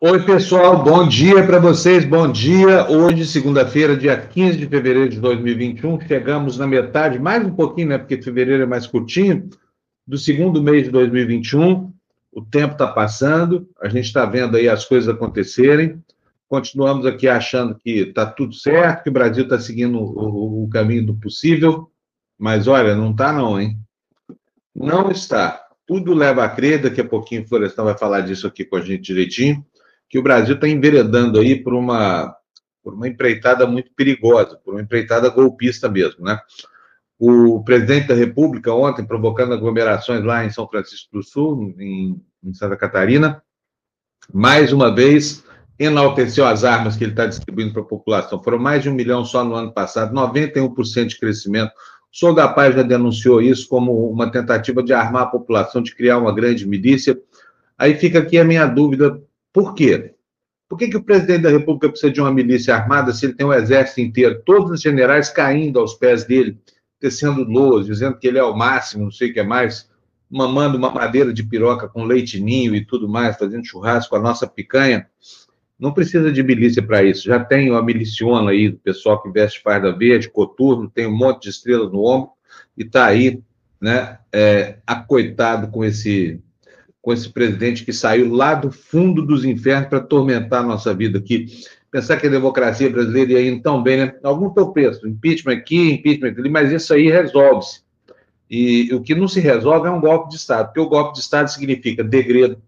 Oi, pessoal, bom dia para vocês, bom dia. Hoje, segunda-feira, dia 15 de fevereiro de 2021, chegamos na metade, mais um pouquinho, né, porque fevereiro é mais curtinho, do segundo mês de 2021. O tempo está passando, a gente está vendo aí as coisas acontecerem. Continuamos aqui achando que está tudo certo, que o Brasil está seguindo o, o caminho do possível, mas olha, não está não, hein? Não está. Tudo leva a crer, daqui a pouquinho o Florestan vai falar disso aqui com a gente direitinho que o Brasil está enveredando aí por uma, por uma empreitada muito perigosa, por uma empreitada golpista mesmo, né? O presidente da República ontem provocando aglomerações lá em São Francisco do Sul, em, em Santa Catarina, mais uma vez enalteceu as armas que ele está distribuindo para a população. Foram mais de um milhão só no ano passado, 91% de crescimento. O Sou da Paz já denunciou isso como uma tentativa de armar a população, de criar uma grande milícia. Aí fica aqui a minha dúvida por quê? Por que, que o presidente da República precisa de uma milícia armada se ele tem um exército inteiro, todos os generais caindo aos pés dele, tecendo loas, dizendo que ele é o máximo, não sei o que mais, mamando uma madeira de piroca com leite ninho e tudo mais, fazendo churrasco a nossa picanha? Não precisa de milícia para isso. Já tem uma miliciona aí, do pessoal que veste farda verde, coturno, tem um monte de estrelas no ombro e está aí, né, é, acoitado com esse com esse presidente que saiu lá do fundo dos infernos para atormentar a nossa vida aqui. Pensar que a democracia brasileira ia indo tão bem, né? Algum teu preço, impeachment aqui, impeachment ali, mas isso aí resolve-se. E o que não se resolve é um golpe de Estado, porque o golpe de Estado significa degredo,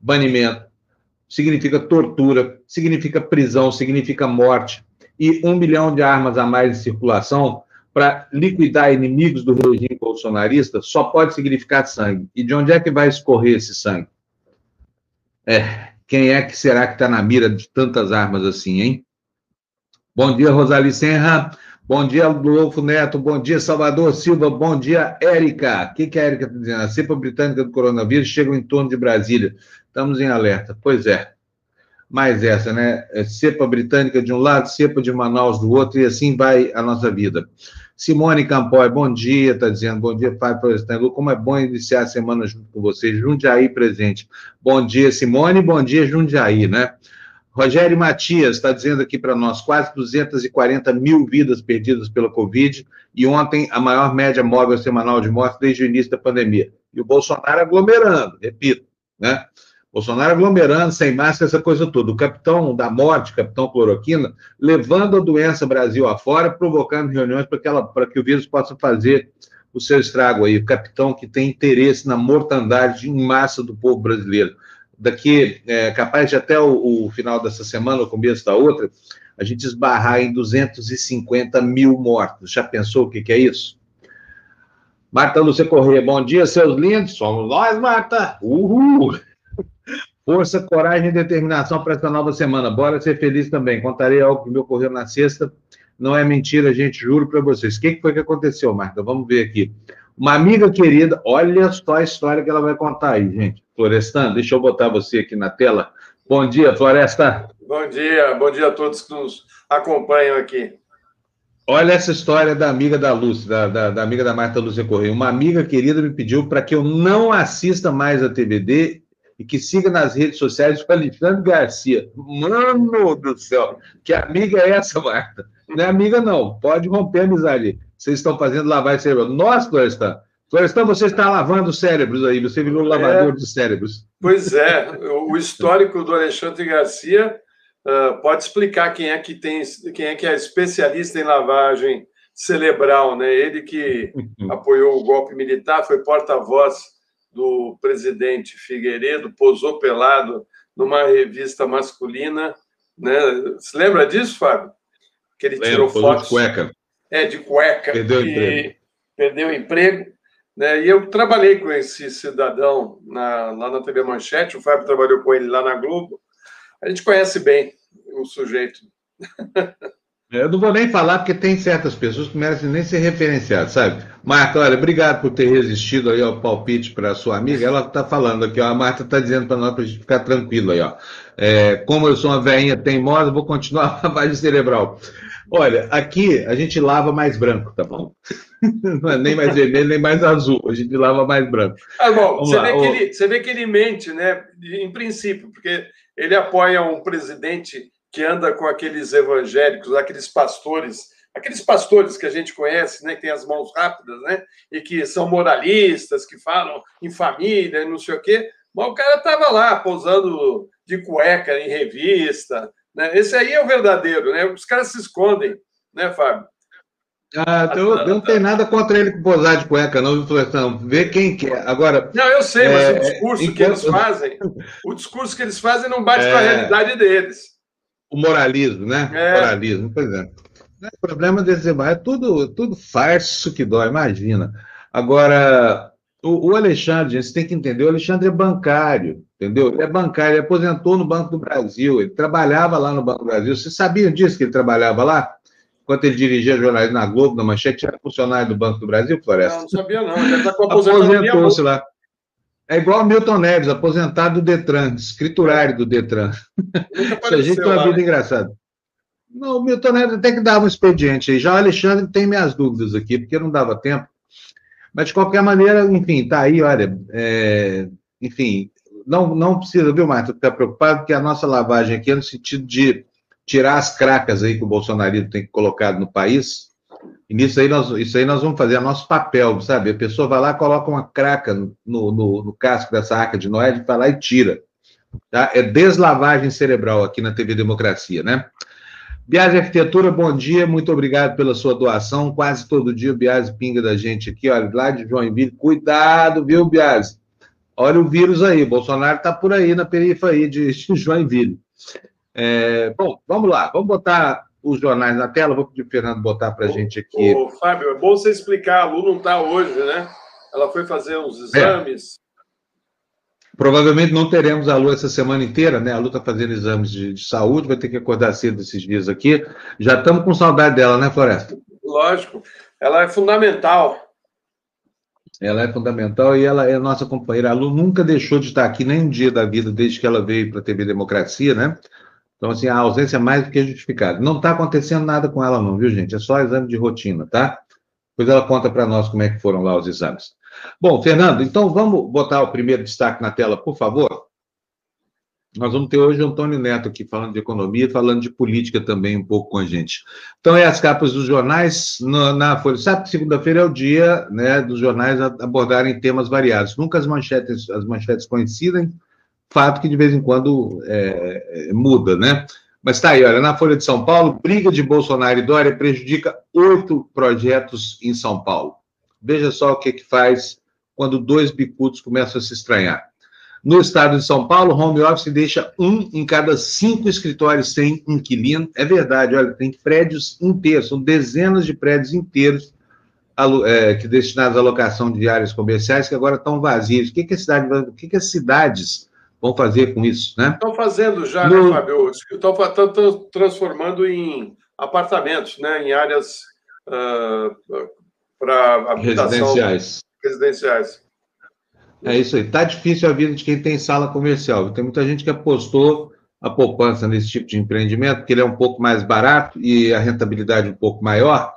banimento, significa tortura, significa prisão, significa morte, e um milhão de armas a mais em circulação para liquidar inimigos do regime bolsonarista só pode significar sangue. E de onde é que vai escorrer esse sangue? É, quem é que será que está na mira de tantas armas assim, hein? Bom dia, Rosali Senra. Bom dia, Rodolfo Neto. Bom dia, Salvador Silva. Bom dia, Érica. O que, que a Érica está dizendo? A cepa britânica do coronavírus chega em torno de Brasília. Estamos em alerta. Pois é. Mais essa, né? É cepa britânica de um lado, cepa de Manaus do outro, e assim vai a nossa vida. Simone Campoy, bom dia, está dizendo. Bom dia, Fábio Florestan. Como é bom iniciar a semana junto com vocês. Jundiaí presente. Bom dia, Simone. Bom dia, Jundiaí, né? Rogério Matias está dizendo aqui para nós: quase 240 mil vidas perdidas pela Covid e ontem a maior média móvel semanal de mortes desde o início da pandemia. E o Bolsonaro aglomerando, repito, né? Bolsonaro aglomerando, sem máscara, essa coisa toda. O capitão da morte, capitão cloroquina, levando a doença Brasil afora, provocando reuniões para que o vírus possa fazer o seu estrago aí. O capitão que tem interesse na mortandade em massa do povo brasileiro. Daqui, é, capaz de até o, o final dessa semana, o começo da outra, a gente esbarrar em 250 mil mortos. Já pensou o que, que é isso? Marta Lúcia Corrêa, bom dia, seus lindos. Somos nós, Marta. Uhul! Força, coragem e determinação para essa nova semana. Bora ser feliz também. Contarei algo que me ocorreu na sexta. Não é mentira, gente, juro para vocês. O que, foi que aconteceu, Marta? Vamos ver aqui. Uma amiga querida, olha só a história que ela vai contar aí, gente. Florestan, deixa eu botar você aqui na tela. Bom dia, Floresta. Bom dia, bom dia a todos que nos acompanham aqui. Olha essa história da amiga da Lúcia, da, da, da amiga da Marta Lúcia Correia. Uma amiga querida me pediu para que eu não assista mais a TVD e que siga nas redes sociais o Alexandre Garcia. Mano do céu, que amiga é essa, Marta? Não é amiga, não. Pode romper a amizade. Vocês estão fazendo lavagem cerebral. Nós, Florestan, Florestan, você está lavando cérebros aí, você virou um lavador é, de cérebros. Pois é, o histórico do Alexandre Garcia uh, pode explicar quem é que tem, quem é que é especialista em lavagem cerebral, né? Ele que apoiou o golpe militar, foi porta-voz do presidente Figueiredo, posou pelado numa revista masculina. Né? Você lembra disso, Fábio? Que ele Lembro, tirou fotos. De cueca. É, de cueca. Perdeu o emprego. Perdeu o emprego. Né? E eu trabalhei com esse cidadão na, lá na TV Manchete, o Fábio trabalhou com ele lá na Globo. A gente conhece bem o sujeito. Eu não vou nem falar, porque tem certas pessoas que merecem nem ser referenciadas, sabe? Marta, olha, obrigado por ter resistido aí ao palpite para sua amiga. Ela está falando aqui, ó, a Marta está dizendo para nós para a gente ficar tranquilo aí, ó. É, como eu sou uma veinha teimosa, vou continuar a lavagem cerebral. Olha, aqui a gente lava mais branco, tá bom? Não é nem mais vermelho, nem mais azul. A gente lava mais branco. Ah, você vê, que ele, você vê que ele mente, né? Em princípio, porque ele apoia um presidente que anda com aqueles evangélicos, aqueles pastores, aqueles pastores que a gente conhece, né, que tem as mãos rápidas, né, e que são moralistas, que falam em família, e não sei o quê. Mas o cara estava lá pousando de cueca em revista, né? Esse aí é o verdadeiro, né? Os caras se escondem, né, Fábio? Ah, eu, eu não tenho nada contra ele posar de cueca, não, Florestão. Vê quem quer. Agora. Não, eu sei, mas é, o discurso enquanto... que eles fazem, o discurso que eles fazem não bate é... com a realidade deles o moralismo, né? É. Moralismo, por exemplo. O problema desse é tudo, tudo farso que dói, imagina. Agora, o, o, Alexandre, gente, você tem que entender, o Alexandre é bancário, entendeu? Ele é bancário, ele aposentou no Banco do Brasil, ele trabalhava lá no Banco do Brasil. Vocês sabiam disso, que ele trabalhava lá? Enquanto ele dirigia jornalismo na Globo, na Manchete, era funcionário do Banco do Brasil, Floresta? Não, não sabia não, ele está com Aposentou-se lá. É igual o Milton Neves, aposentado do Detran, escriturário do Detran. Isso a gente tem uma vida né? engraçada. Não, Milton Neves até que dava um expediente aí. Já o Alexandre tem minhas dúvidas aqui, porque não dava tempo. Mas, de qualquer maneira, enfim, tá aí, olha. É, enfim, não, não precisa, viu, Marta, ficar preocupado, porque a nossa lavagem aqui é no sentido de tirar as cracas aí que o bolsonarismo tem colocado no país e nisso aí, nós, isso aí nós vamos fazer, é nosso papel, sabe? A pessoa vai lá, coloca uma craca no, no, no casco dessa arca de Noé, vai lá e tira. Tá? É deslavagem cerebral aqui na TV Democracia, né? Biase Arquitetura, bom dia, muito obrigado pela sua doação. Quase todo dia o Biase pinga da gente aqui, olha, lá de Joinville. Cuidado, viu, Biase? Olha o vírus aí, Bolsonaro está por aí na periferia de, de Joinville. É, bom, vamos lá, vamos botar os jornais na tela. Vou pedir o Fernando botar para a gente aqui. Ô, Fábio, é bom você explicar. A Lu não está hoje, né? Ela foi fazer uns exames. Provavelmente não teremos a Lu essa semana inteira, né? A Lu está fazendo exames de, de, saúde, vai ter que acordar cedo esses dias aqui. Já estamos com saudade dela, né, Floresta? Lógico. Ela é fundamental. Ela é fundamental e ela é nossa companheira. A Lu nunca deixou de estar aqui nem um dia da vida desde que ela veio para a TV Democracia, né? Então, assim, a ausência é mais do que justificada. Não está acontecendo nada com ela, não, viu, gente? É só exame de rotina, tá? Depois ela conta para nós como é que foram lá os exames. Bom, Fernando, então vamos botar o primeiro destaque na tela, por favor. Nós vamos ter hoje o Antônio Neto aqui falando de economia, falando de política também um pouco com a gente. Então, é as capas dos jornais na, na Folha. Sabe segunda-feira é o dia né, dos jornais abordarem temas variados. Nunca as manchetes, as manchetes coincidem, fato que de vez em quando é, é, muda, né? Mas está aí, olha, na Folha de São Paulo, briga de Bolsonaro e Dória prejudica oito projetos em São Paulo. Veja só o que, que faz quando dois bicudos começam a se estranhar. No estado de São Paulo, home office deixa um em cada cinco escritórios sem inquilino. É verdade, olha, tem prédios inteiros, são dezenas de prédios inteiros é, que destinados à locação de áreas comerciais que agora estão vazios. O que, que, a cidade, o que, que as cidades vão fazer com isso, né? Estão fazendo já, no... né, Fábio? Estão transformando em apartamentos, né? Em áreas uh, para residenciais. Residenciais. É isso aí. Está difícil a vida de quem tem sala comercial. Tem muita gente que apostou a poupança nesse tipo de empreendimento, porque ele é um pouco mais barato e a rentabilidade um pouco maior,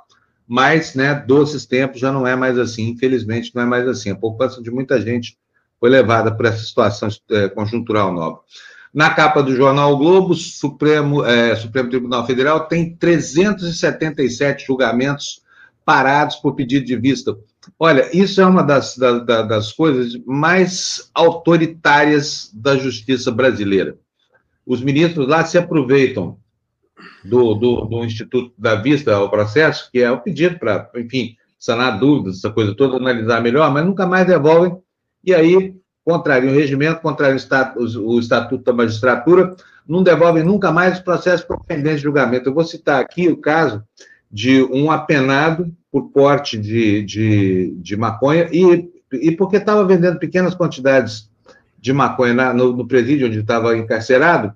mas, né, doces tempos já não é mais assim, infelizmente não é mais assim. A poupança de muita gente foi levada por essa situação é, conjuntural nova. Na capa do jornal o Globo, Supremo, é, Supremo Tribunal Federal tem 377 julgamentos parados por pedido de vista. Olha, isso é uma das, da, das coisas mais autoritárias da justiça brasileira. Os ministros lá se aproveitam do, do, do Instituto da Vista ao processo, que é o pedido para, enfim, sanar dúvidas, essa coisa toda, analisar melhor, mas nunca mais devolvem e aí contrariam o regimento, contrariam o estatuto da magistratura, não devolvem nunca mais os processos pendentes de julgamento. Eu vou citar aqui o caso de um apenado por porte de, de, de maconha e, e porque estava vendendo pequenas quantidades de maconha na, no, no, presídio onde estava encarcerado,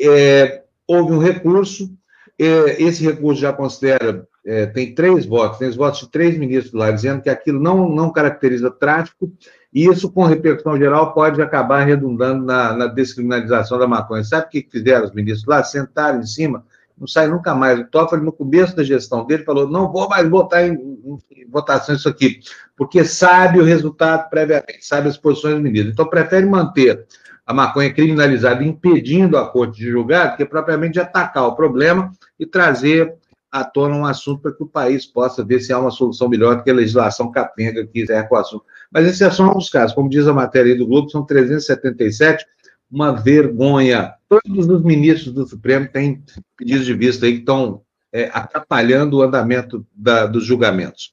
é, houve um recurso é, esse recurso já considera, é, tem três votos, tem os votos de três ministros lá, dizendo que aquilo não, não caracteriza tráfico, e isso, com repercussão geral, pode acabar redundando na, na descriminalização da maconha. Sabe o que fizeram os ministros lá? Sentaram em cima, não sai nunca mais. O Toffoli, no começo da gestão dele, falou: não vou mais votar em, em votação isso aqui, porque sabe o resultado previamente, sabe as posições dos ministros. Então, prefere manter a maconha criminalizada, impedindo a corte de julgar, do que propriamente atacar o problema e trazer à tona um assunto para que o país possa ver se há uma solução melhor do que a legislação capenga que quiser com o assunto. Mas esses são alguns casos. Como diz a matéria do Globo, são 377, uma vergonha. Todos os ministros do Supremo têm pedidos de vista aí que estão é, atrapalhando o andamento da, dos julgamentos.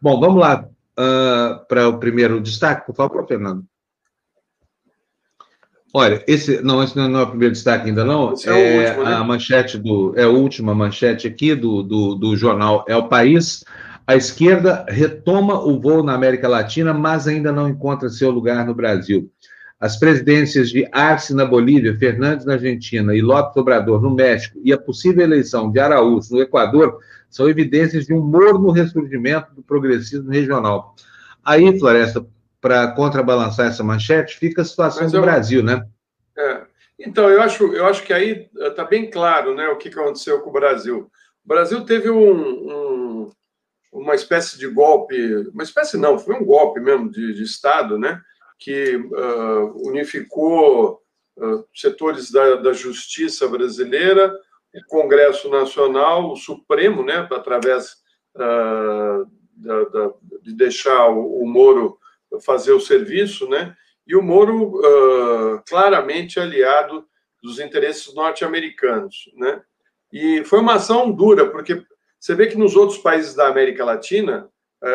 Bom, vamos lá uh, para o primeiro destaque, por favor, Fernando. Olha, esse não, esse não é o primeiro destaque ainda não. Esse é, é último, né? a manchete do é a última manchete aqui do, do, do jornal É o País. A esquerda retoma o voo na América Latina, mas ainda não encontra seu lugar no Brasil. As presidências de Arce na Bolívia, Fernandes na Argentina e López Obrador no México e a possível eleição de Araújo no Equador são evidências de um morno ressurgimento do progressismo regional. Aí, Floresta, para contrabalançar essa manchete, fica a situação do Brasil, né? É. Então, eu acho, eu acho que aí está bem claro né, o que aconteceu com o Brasil. O Brasil teve um, um uma espécie de golpe, uma espécie não, foi um golpe mesmo de, de Estado, né? Que uh, unificou uh, setores da, da, justiça brasileira, o Congresso Nacional, o Supremo, né? Através uh, da, da, de deixar o, o, Moro fazer o serviço, né? E o Moro claramente aliado dos interesses norte-americanos, né? E foi uma ação dura, porque você vê que nos outros países da América Latina,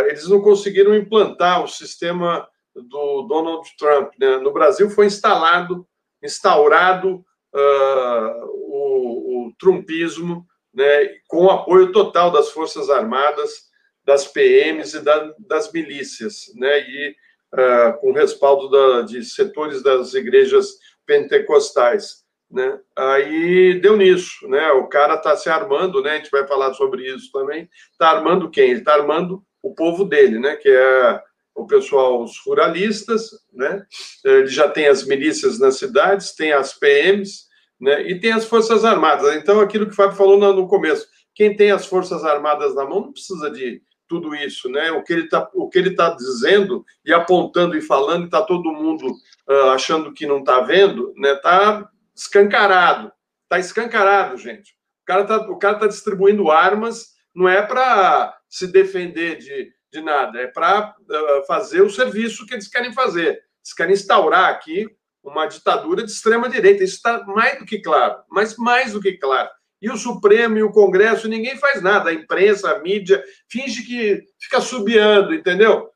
eles não conseguiram implantar o sistema do Donald Trump. Né? No Brasil foi instalado, instaurado uh, o, o, trumpismo, né? com o apoio total das Forças Armadas, das PMs e da, das milícias, né? e uh, com respaldo da, de setores das igrejas pentecostais. Né? Aí deu nisso, né? O cara está se armando, né? A gente vai falar sobre isso também. Está armando quem? Ele está armando o povo dele, né? Que é o pessoal, os ruralistas, né? Ele já tem as milícias nas cidades, tem as PMs, né? E tem as forças armadas. Então, aquilo que o Fábio falou no começo, quem tem as forças armadas na mão não precisa de tudo isso, né? O que ele está, o que ele tá dizendo e apontando e falando, está todo mundo uh, achando que não está vendo, né? Tá escancarado. Está escancarado, gente. O cara o cara tá distribuindo armas, não é para se defender de, de nada, é para uh, fazer o serviço que eles querem fazer. Eles querem instaurar aqui uma ditadura de extrema-direita. Isso está mais do que claro, mas mais do que claro. E o Supremo e o Congresso, ninguém faz nada. A imprensa, a mídia, finge que fica subiando, entendeu?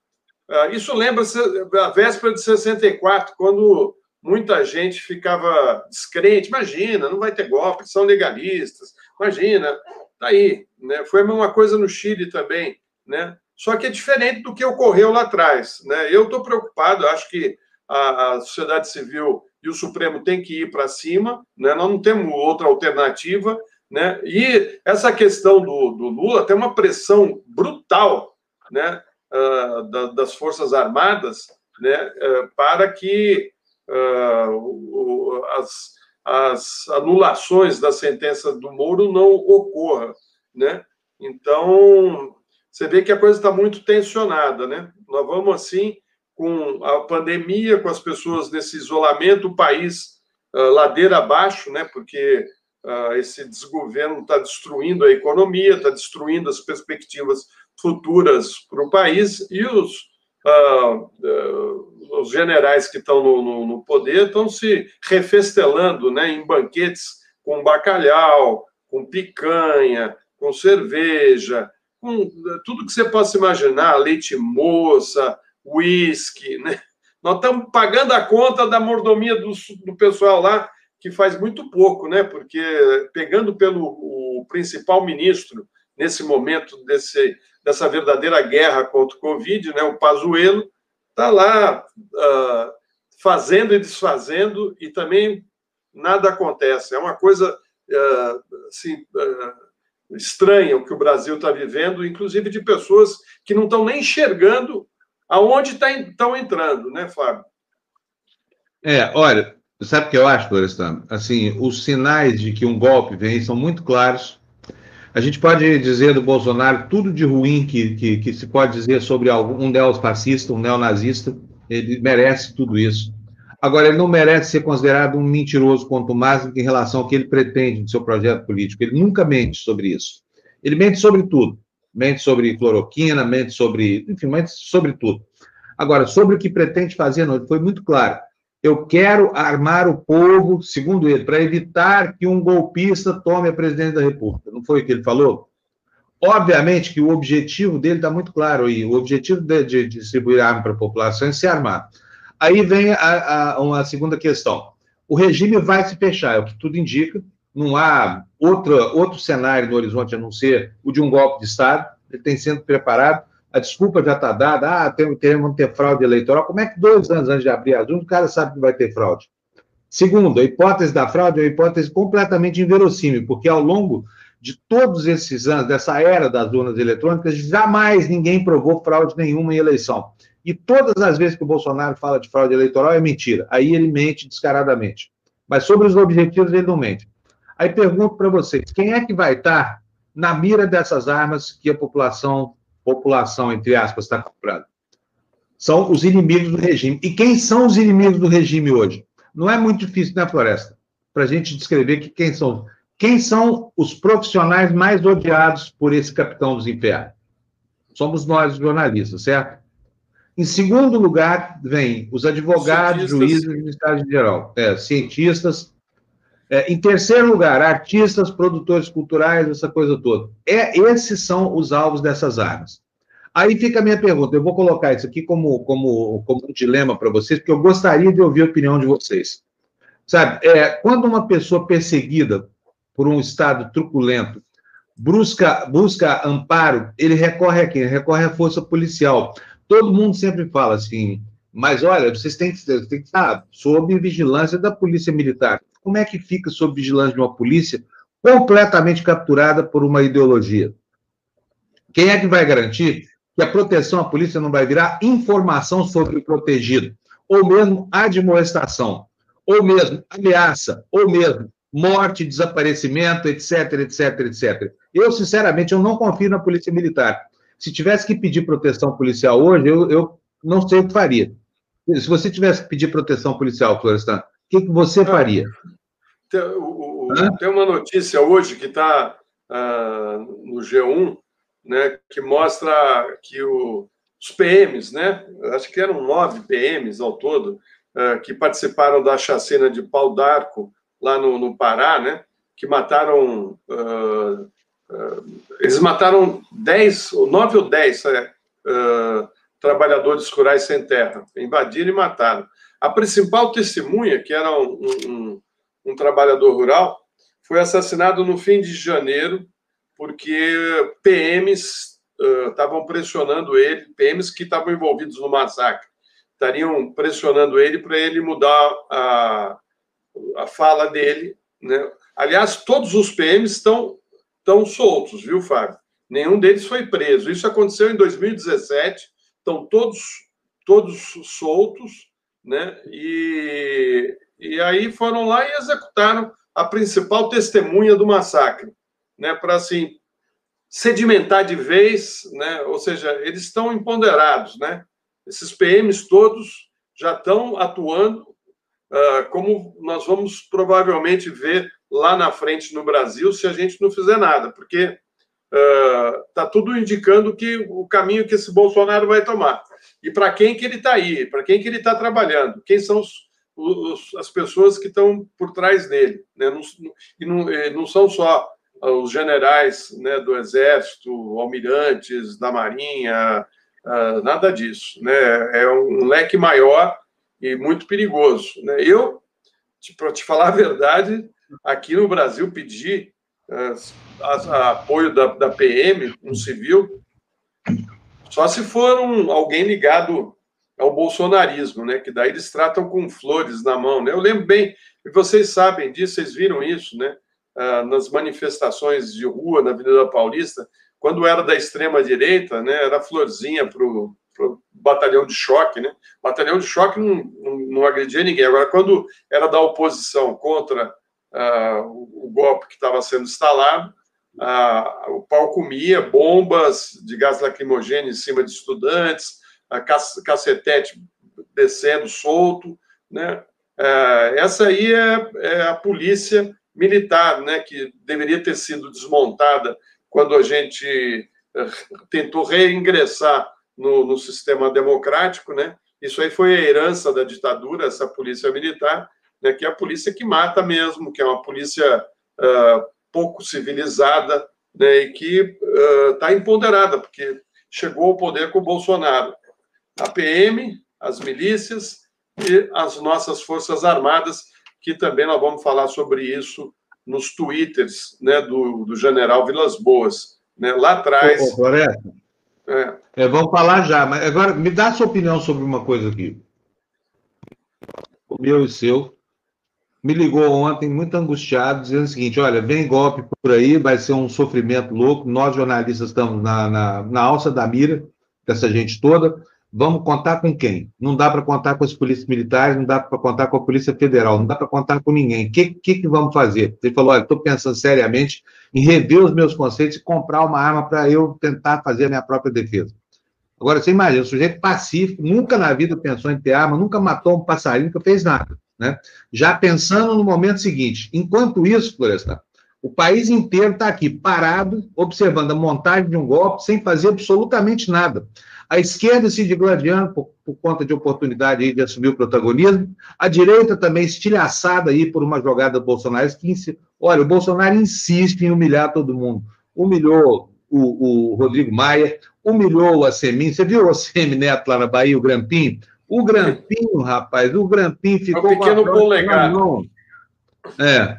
Uh, isso lembra a véspera de 64, quando muita gente ficava descrente. Imagina, não vai ter golpe, são legalistas. Imagina, tá aí. Né? Foi a mesma coisa no Chile também, né? Só que é diferente do que ocorreu lá atrás. Né? Eu estou preocupado, acho que a, a, sociedade civil e o Supremo têm que ir para cima, né? nós não temos outra alternativa. Né? E essa questão do, do Lula tem uma pressão brutal né? Uh, da, das Forças Armadas né? Uh, para que uh, as, as anulações da sentença do Moro não ocorra, né? Então, você vê que a coisa está muito tensionada, né? Nós vamos, assim, com a pandemia, com as pessoas nesse isolamento, o país uh, ladeira abaixo, né? Porque uh, esse desgoverno está destruindo a economia, está destruindo as perspectivas futuras para o país e os, uh, os generais que estão no, no, no, poder estão se refestelando né, em banquetes com bacalhau, com picanha, com cerveja, com tudo que você possa imaginar, leite moça, uísque, né? Nós estamos pagando a conta da mordomia do, do pessoal lá, que faz muito pouco, né? Porque pegando pelo o principal ministro nesse momento desse, dessa verdadeira guerra contra o Covid, né? O Pazuello, está lá uh, fazendo e desfazendo e também nada acontece. É uma coisa assim, estranha o que o Brasil está vivendo, inclusive de pessoas que não estão nem enxergando aonde estão tá, entrando, né, Fábio? É, olha, sabe o que eu acho, Florestan? Assim, os sinais de que um golpe vem são muito claros. A gente pode dizer do Bolsonaro tudo de ruim que, que, que se pode dizer sobre algum, um neofascista, um neonazista. Ele merece tudo isso. Agora, ele não merece ser considerado um mentiroso quanto mais em relação ao que ele pretende no seu projeto político. Ele nunca mente sobre isso. Ele mente sobre tudo. Mente sobre cloroquina, mente sobre. Enfim, mente sobre tudo. Agora, sobre o que pretende fazer, não, foi muito claro. Eu quero armar o povo, segundo ele, para evitar que um golpista tome a presidência da República. Não foi o que ele falou? Obviamente que o objetivo dele está muito claro aí. O objetivo de, de distribuir arma para a população é se armar. Aí vem a, a, uma segunda questão. O regime vai se fechar, é o que tudo indica. Não há outro cenário no horizonte a não ser o de um golpe de Estado. Ele tem sendo preparado. A desculpa já está dada. Ah, tem, queremos ter fraude eleitoral. Como é que dois anos antes de abrir as urnas o cara sabe que vai ter fraude? Segundo, a hipótese da fraude é uma hipótese completamente inverossímil, porque ao longo de todos esses anos, dessa era das urnas eletrônicas, jamais ninguém provou fraude nenhuma em eleição. E todas as vezes que o Bolsonaro fala de fraude eleitoral é mentira. Aí ele mente descaradamente. Mas sobre os objetivos ele não mente. Aí pergunto para vocês, quem é que vai estar na mira dessas armas que a população, população entre aspas, está comprando? São os inimigos do regime. E quem são os inimigos do regime hoje? Não é muito difícil, né, Floresta? Para a gente descrever que quem são. Quem são os profissionais mais odiados por esse capitão dos infernos? Somos nós, jornalistas, certo? Em segundo lugar, vem os advogados, juízes e ministérios geral, é, cientistas. É, em terceiro lugar, artistas, produtores culturais, essa coisa toda. É, esses são os alvos dessas armas. Aí fica a minha pergunta. Eu vou colocar isso aqui como, como, como um dilema para vocês, porque eu gostaria de ouvir a opinião de vocês. Sabe, é, quando uma pessoa perseguida por um Estado truculento busca, busca amparo, ele recorre a quem? Ele recorre à força policial todo mundo sempre fala assim, mas olha, vocês têm que, têm que estar sob vigilância da polícia militar. Como é que fica sob vigilância de uma polícia completamente capturada por uma ideologia? Quem é que vai garantir que a proteção à polícia não vai virar informação sobre o protegido, ou mesmo admoestação, ou mesmo ameaça, ou mesmo morte, desaparecimento, etc, etc, etc. Eu, sinceramente, eu não confio na polícia militar. Se tivesse que pedir proteção policial hoje, eu, eu não sei o que faria. Se você tivesse que pedir proteção policial, Florestan, o que, que você ah, faria? Tem, o, tem uma notícia hoje que está uh, ah, no G1, né, que mostra que o, os PMs, né, acho que eram nove PMs ao todo, uh, que participaram da chacina de Pau d'Arco, lá no, no Pará, né, que mataram uh, eles mataram 10, 9 ou 10 é, uh, trabalhadores rurais sem terra. Invadiram e mataram. A principal testemunha, que era um, um, um trabalhador rural, foi assassinado no fim de janeiro, porque PMs uh, estavam pressionando ele, PMs que estavam envolvidos no massacre, estariam pressionando ele para ele mudar a, a fala dele. Né? Aliás, todos os PMs estão estão soltos, viu, Fábio? Nenhum deles foi preso. Isso aconteceu em 2017. Estão todos, todos soltos, né? E, e aí foram lá e executaram a principal testemunha do massacre, né? Para assim sedimentar de vez, né? Ou seja, eles estão imponderados, né? Esses PMs todos já estão atuando, uh, como nós vamos provavelmente ver lá na frente no Brasil se a gente não fizer nada, porque está tudo indicando que o caminho que esse Bolsonaro vai tomar. E para quem que ele está aí, para quem que ele está trabalhando, quem são os, os, as pessoas que estão por trás dele. Né? Não, e não, não são só os generais né, do Exército, almirantes, da Marinha, uh, nada disso. Né? É um leque maior e muito perigoso. Né? Eu, para te falar a verdade, aqui no Brasil pedir uh, apoio da, da PM, um civil, só se for um, alguém ligado ao bolsonarismo, né? Que daí eles tratam com flores na mão, né? Eu lembro bem, e vocês sabem disso, vocês viram isso, né? ah, nas manifestações de rua na Avenida Paulista, quando era da extrema-direita, né, era florzinha para o batalhão de choque. Né? Batalhão de choque não, não, não, agredia ninguém. Agora, quando era da oposição contra o, o, golpe que estava sendo instalado, ah, o pau comia bombas de gás lacrimogêneo em cima de estudantes, a cacetete descendo solto. Né? Ah, essa aí é, é a polícia militar, né, que deveria ter sido desmontada quando a gente tentou reingressar no, no, sistema democrático, né? Isso aí foi a herança da ditadura, essa polícia militar, né? Que é a polícia que mata mesmo, que é uma polícia uh, pouco civilizada, né? E que está uh, empoderada, porque chegou ao poder com o Bolsonaro. A PM, as milícias e as nossas forças armadas, que também nós vamos falar sobre isso nos twitters né, do, do general Vilas Boas. Né? Lá atrás. Ô, é. É, vamos falar já, mas agora me dá a sua opinião sobre uma coisa aqui. O meu e seu me ligou ontem, muito angustiado, dizendo o seguinte: olha, vem golpe por aí, vai ser um sofrimento louco. Nós, jornalistas, estamos na, na, na alça da mira dessa gente toda. Vamos contar com quem? Não dá para contar com as polícias militares, não dá para contar com a Polícia Federal, não dá para contar com ninguém. O que, que, que, vamos fazer? Ele falou: olha, estou pensando seriamente em rever os meus conceitos e comprar uma arma para eu tentar fazer a minha própria defesa. Agora, você imagina, um sujeito pacífico, nunca na vida pensou em ter arma, nunca matou um passarinho, nunca fez nada. Né? Já pensando no momento seguinte. Enquanto isso, Floresta, o país inteiro está aqui parado, observando a montagem de um golpe, sem fazer absolutamente nada. A esquerda se digladiando por, por conta de oportunidade de assumir o protagonismo. A direita também estilhaçada aí por uma jogada do Bolsonaro. Que, olha, o Bolsonaro insiste em humilhar todo mundo. Humilhou o, o Rodrigo Maia, humilhou o Assemi. Você viu o Assemi Neto lá na Bahia, o Grampinho? O Grampinho, rapaz, o Grampinho ficou... É um pequeno polegar. É.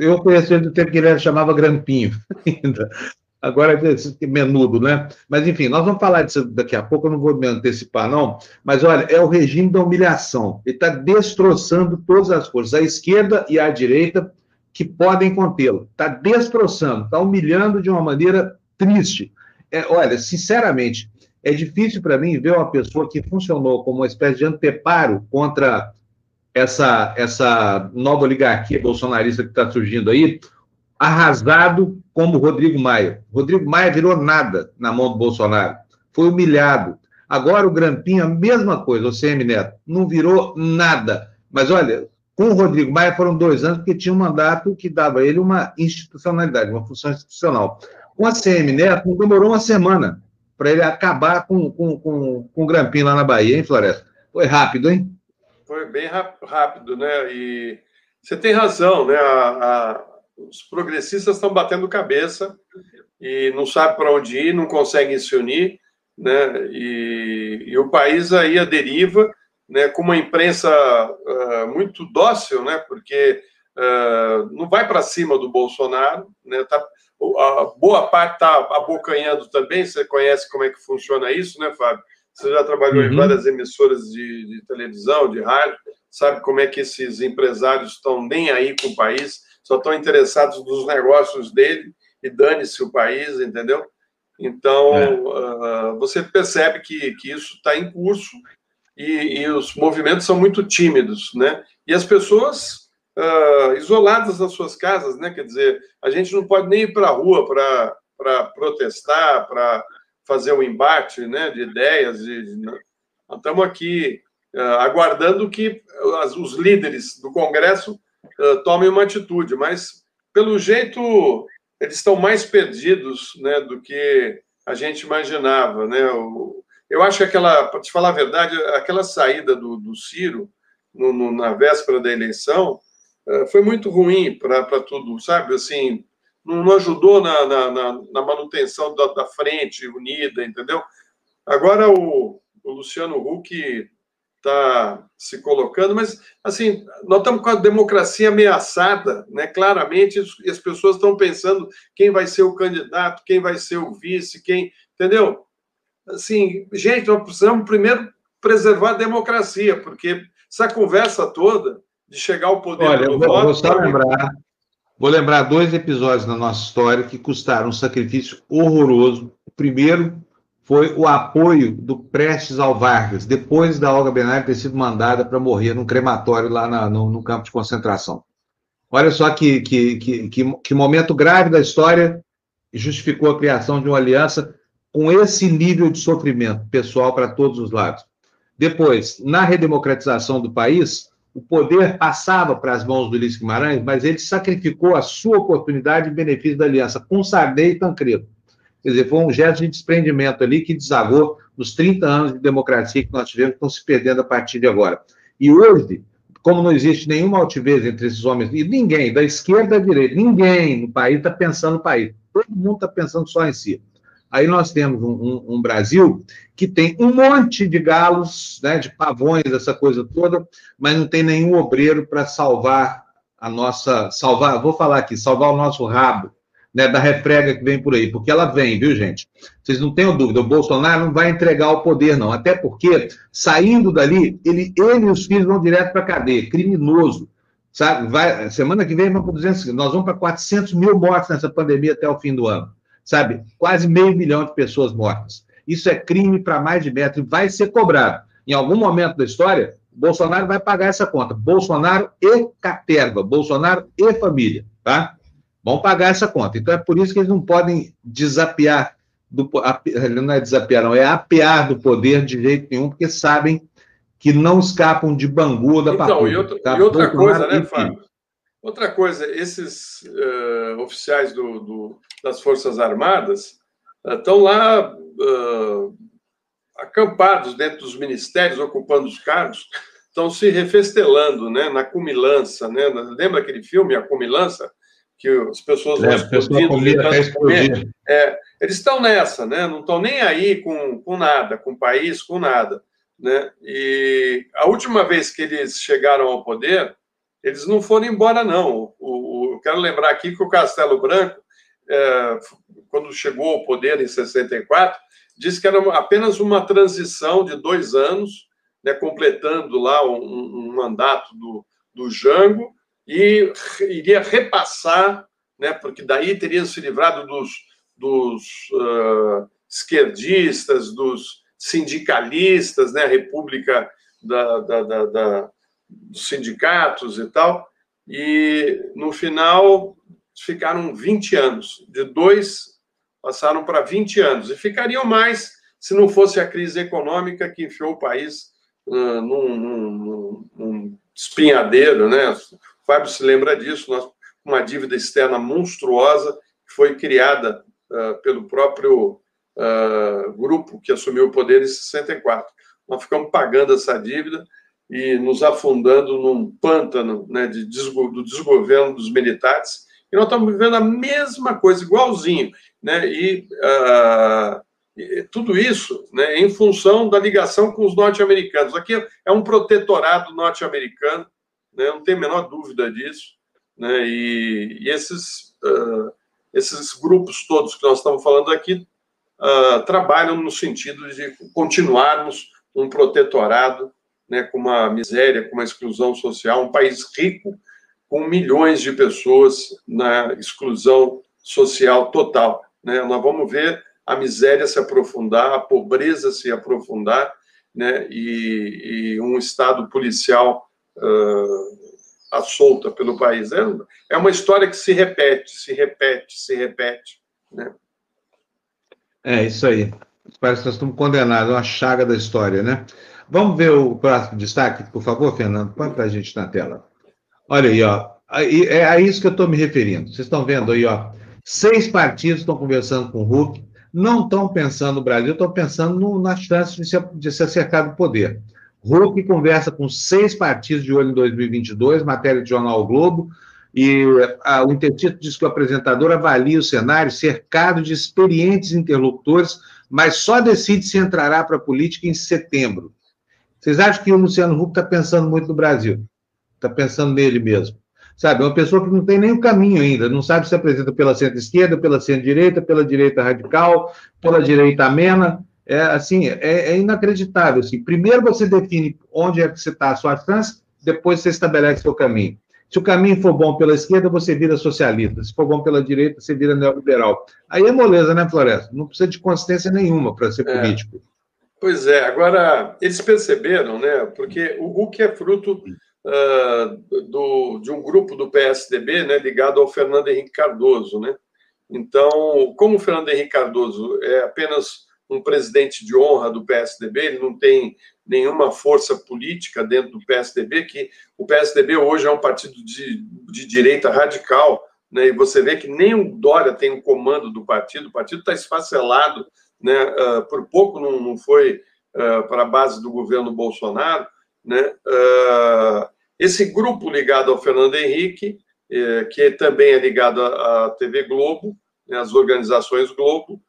Eu conheci ele do tempo que ele chamava Grampinho ainda. Agora é menudo, né? Mas enfim, nós vamos falar disso daqui a pouco, eu não vou me antecipar, não. Mas olha, é o regime da humilhação. Ele está destroçando todas as forças, a esquerda e a direita, que podem contê-lo. Está destroçando, está humilhando de uma maneira triste. É, olha, sinceramente, é difícil para mim ver uma pessoa que funcionou como uma espécie de anteparo contra essa, essa nova oligarquia bolsonarista que está surgindo aí, arrasado como Rodrigo Maia. Rodrigo Maia virou nada na mão do Bolsonaro. Foi humilhado. Agora o Grampinho, a mesma coisa, o CM Neto, não virou nada. Mas olha, com o Rodrigo Maia foram dois anos, porque tinha um mandato que dava a ele uma institucionalidade, uma função institucional. Com a CM Neto, não demorou uma semana para ele acabar com, com, com, com o Grampinho lá na Bahia, hein, Floresta? Foi rápido, hein? Foi bem rápido, né? E você tem razão, né? A, a os progressistas estão batendo cabeça e não sabem para onde ir, não conseguem se unir, né? E, e, o país aí a deriva, né? Com uma imprensa uh, muito dócil, né? Porque uh, não vai para cima do Bolsonaro, né? Tá, a boa parte está abocanhando também. Você conhece como é que funciona isso, né, Fábio? Você já trabalhou uhum. em várias emissoras de, de televisão, de rádio, sabe como é que esses empresários estão nem aí com o país só estão interessados nos negócios dele e dane-se o país, entendeu? Então, é. uh, você percebe que, que isso está em curso e, e, os movimentos são muito tímidos, né? E as pessoas uh, isoladas nas suas casas, né? Quer dizer, a gente não pode nem ir para a rua para protestar, para fazer um embate né, de ideias. De, de... Estamos aqui uh, aguardando que as, os líderes do Congresso uh, tomem uma atitude, mas pelo jeito eles estão mais perdidos né, do que a gente imaginava. Né? Eu acho que aquela, para te falar a verdade, aquela saída do, do Ciro no, no, na véspera da eleição foi muito ruim para tudo, sabe? Assim, não, não ajudou na, na, na manutenção da, da, frente unida, entendeu? Agora o, o Luciano Huck está se colocando, mas assim, nós estamos com a democracia ameaçada, né? Claramente, e as pessoas estão pensando quem vai ser o candidato, quem vai ser o vice, quem, entendeu? Assim, gente, nós precisamos primeiro preservar a democracia, porque essa conversa toda de chegar ao poder Olha, do voto, vou só lembrar, Vou lembrar dois episódios na nossa história que custaram um sacrifício horroroso. O primeiro foi o apoio do Prestes ao Vargas, depois da Olga Benário ter sido mandada para morrer num crematório lá na, no, no, campo de concentração. Olha só que, que, que, que, momento grave da história justificou a criação de uma aliança com esse nível de sofrimento pessoal para todos os lados. Depois, na redemocratização do país, o poder passava para as mãos do Ulisses Guimarães, mas ele sacrificou a sua oportunidade em benefício da aliança com Sarney e Tancredo. Quer dizer, foi um gesto de desprendimento ali que desagou nos 30 anos de democracia que nós tivemos, que estão se perdendo a partir de agora. E hoje, como não existe nenhuma altivez entre esses homens, e ninguém, da esquerda à direita, ninguém no país está pensando no país. Todo mundo está pensando só em si. Aí nós temos um, um, um, Brasil que tem um monte de galos, né, de pavões, essa coisa toda, mas não tem nenhum obreiro para salvar a nossa, salvar, vou falar aqui, salvar o nosso rabo, né, da refrega que vem por aí, porque ela vem, viu, gente? Vocês não tenham dúvida, o Bolsonaro não vai entregar o poder, não, até porque, saindo dali, ele, ele e os filhos vão direto para a cadeia, criminoso, sabe? Vai, semana que vem vamos para 200, nós vamos para 400 mil mortes nessa pandemia até o fim do ano sabe? Quase meio milhão de pessoas mortas. Isso é crime para mais de metro e vai ser cobrado. Em algum momento da história, Bolsonaro vai pagar essa conta. Bolsonaro e caterva, Bolsonaro e família, tá? Vão pagar essa conta. Então é por isso que eles não podem desapiar do não é desapiar, não, é apear do poder de jeito nenhum, porque sabem que não escapam de Bangu da Então, e outra, tá? e outra coisa, né, Fábio? Outra coisa, esses uh, oficiais do, do, das Forças Armadas estão lá uh, acampados dentro dos ministérios, ocupando os cargos, estão se refestelando né, na cumilança. Né? Lembra aquele filme, A Cumilança? Que as pessoas vão explodindo. É, eles estão nessa, né? não estão nem aí com, com nada, com o país, com nada. Né? E a última vez que eles chegaram ao poder, eles não foram embora, não. O, o, quero lembrar aqui que o Castelo Branco, é, quando chegou ao poder em 64, disse que era apenas uma transição de dois anos, né, completando lá um, um mandato do, do Jango, e iria repassar, né, porque daí teria se livrado dos, dos uh, esquerdistas, dos sindicalistas, né, a República da, da, da, da dos sindicatos e tal, e no final ficaram 20 anos. De dois passaram para 20 anos, e ficariam mais se não fosse a crise econômica que enfiou o país uh, num, num, num, espinhadeiro, né? O Fábio se lembra disso, nós, uma dívida externa monstruosa que foi criada uh, pelo próprio uh, grupo que assumiu o poder em 64. Nós ficamos pagando essa dívida e nos afundando num pântano né, de desgo, do desgoverno dos militares. E nós estamos vivendo a mesma coisa, igualzinho. Né? E, uh, tudo isso né, em função da ligação com os norte-americanos. Aqui é um protetorado norte-americano, né, não tem a menor dúvida disso. Né? E, e esses, uh, esses grupos todos que nós estamos falando aqui uh, trabalham no sentido de continuarmos um protetorado né, com uma miséria, com uma exclusão social, um país rico com milhões de pessoas na exclusão social total. Né? Nós vamos ver a miséria se aprofundar, a pobreza se aprofundar, né? e, e um Estado policial uh, à solta pelo país. É, é uma história que se repete, se repete, se repete. Né? É isso aí. Parece que nós estamos condenados, é uma chaga da história, né? Vamos ver o próximo destaque, por favor, Fernando? Põe para a gente na tela. Olha aí, ó. É a isso que eu estou me referindo. Vocês estão vendo aí, ó. Seis partidos estão conversando com o Hulk, não estão pensando no Brasil, estão pensando no, nas chances de se, de se acercar do poder. Hulk conversa com seis partidos de olho em 2022, matéria de jornal o Globo, e a, o intertítulo diz que o apresentador avalia o cenário cercado de experientes interlocutores, mas só decide se entrará para a política em setembro. Vocês acham que o Luciano Huck está pensando muito no Brasil? Está pensando nele mesmo. Sabe, é uma pessoa que não tem nem o caminho ainda, não sabe se apresenta pela centro-esquerda, pela centro-direita, pela direita radical, pela direita amena. É assim, é, é inacreditável. Assim. Primeiro você define onde é que você está a sua chance, depois você estabelece seu caminho. Se o caminho for bom pela esquerda, você vira socialista. Se for bom pela direita, você vira neoliberal. Aí é moleza, né, Floresta? Não precisa de consistência nenhuma para ser é. político. Pois é. Agora, eles perceberam, né? Porque o Huck é fruto uh, do, de um grupo do PSDB, né, ligado ao Fernando Henrique Cardoso, né? Então, como o Fernando Henrique Cardoso é apenas um presidente de honra do PSDB, ele não tem nenhuma força política dentro do PSDB, que o PSDB hoje é um partido de, de direita radical, né? e você vê que nem o Dória tem o comando do partido, o partido está esfacelado, né? Uh, por pouco não, não foi uh, para a base do governo Bolsonaro. Né? Uh, esse grupo ligado ao Fernando Henrique, eh, que também é ligado à, TV Globo, né? as organizações Globo,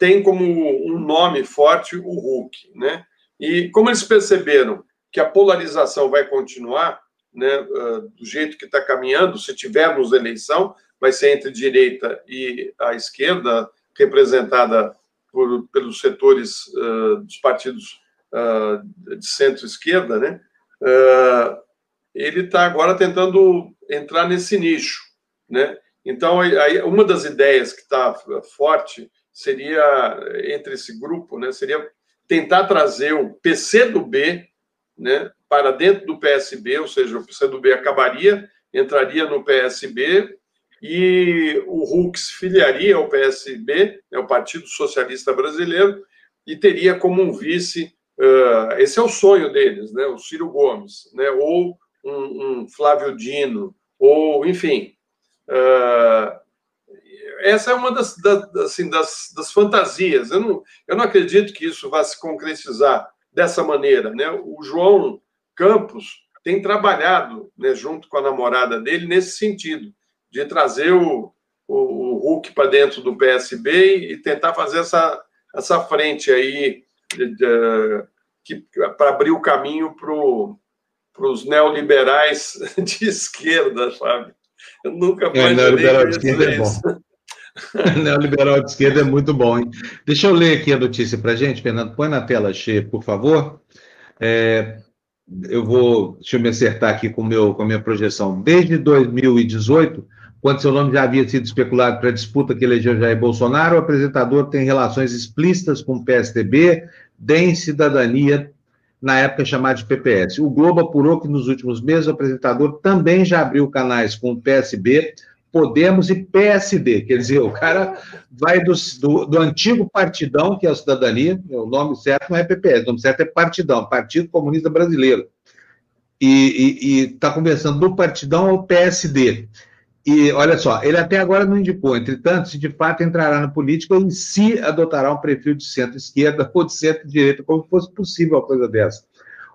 tem como um nome forte o Hulk, né? E como eles perceberam que a polarização vai continuar, né, uh, do jeito que está caminhando, se tivermos eleição, vai ser entre direita e a esquerda, representada por, pelos setores uh, dos partidos uh, de centro-esquerda, né? ele está agora tentando entrar nesse nicho, né? Então, aí, uma das ideias que está forte seria entre esse grupo, né? Seria tentar trazer o PCdoB né, para dentro do PSB, ou seja, o PCdoB acabaria, entraria no PSB e o Hulk se filiaria ao PSB, é o Partido Socialista Brasileiro, e teria como um vice, uh, esse é o sonho deles, né, o Ciro Gomes, né, ou um, um Flávio Dino, ou, enfim, uh, essa é uma das, assim, das, das fantasias. Eu não, eu não acredito que isso vá se concretizar dessa maneira. Né? O João Campos tem trabalhado né, junto com a namorada dele nesse sentido, de trazer o, o, o Hulk para dentro do PSB e tentar fazer essa, essa frente aí para abrir o caminho para os neoliberais de esquerda, sabe? Eu nunca é, neoliberal de esquerda é bom. Neoliberal de esquerda é muito bom, hein? Deixa eu ler aqui a notícia para gente, Fernando. Põe na tela cheia, por favor. É, eu vou, deixa eu me acertar aqui com, meu, com a minha projeção. Desde 2018, quando seu nome já havia sido especulado para a disputa que elegeu Jair Bolsonaro, o apresentador tem relações explícitas com o PSDB, DEM Cidadania, na época chamada de PPS. O Globo apurou que nos últimos meses o apresentador também já abriu canais com o PSB, Podemos e PSD. Quer dizer, o cara vai do, do, do, antigo partidão, que é a cidadania, o nome certo não é PPS, o nome certo é partidão, Partido Comunista Brasileiro. E está conversando do partidão ao PSD. E olha só, ele até agora não indicou, entretanto, se de fato entrará na política, em si adotará um perfil de centro-esquerda ou de centro-direita, como fosse possível uma coisa dessa.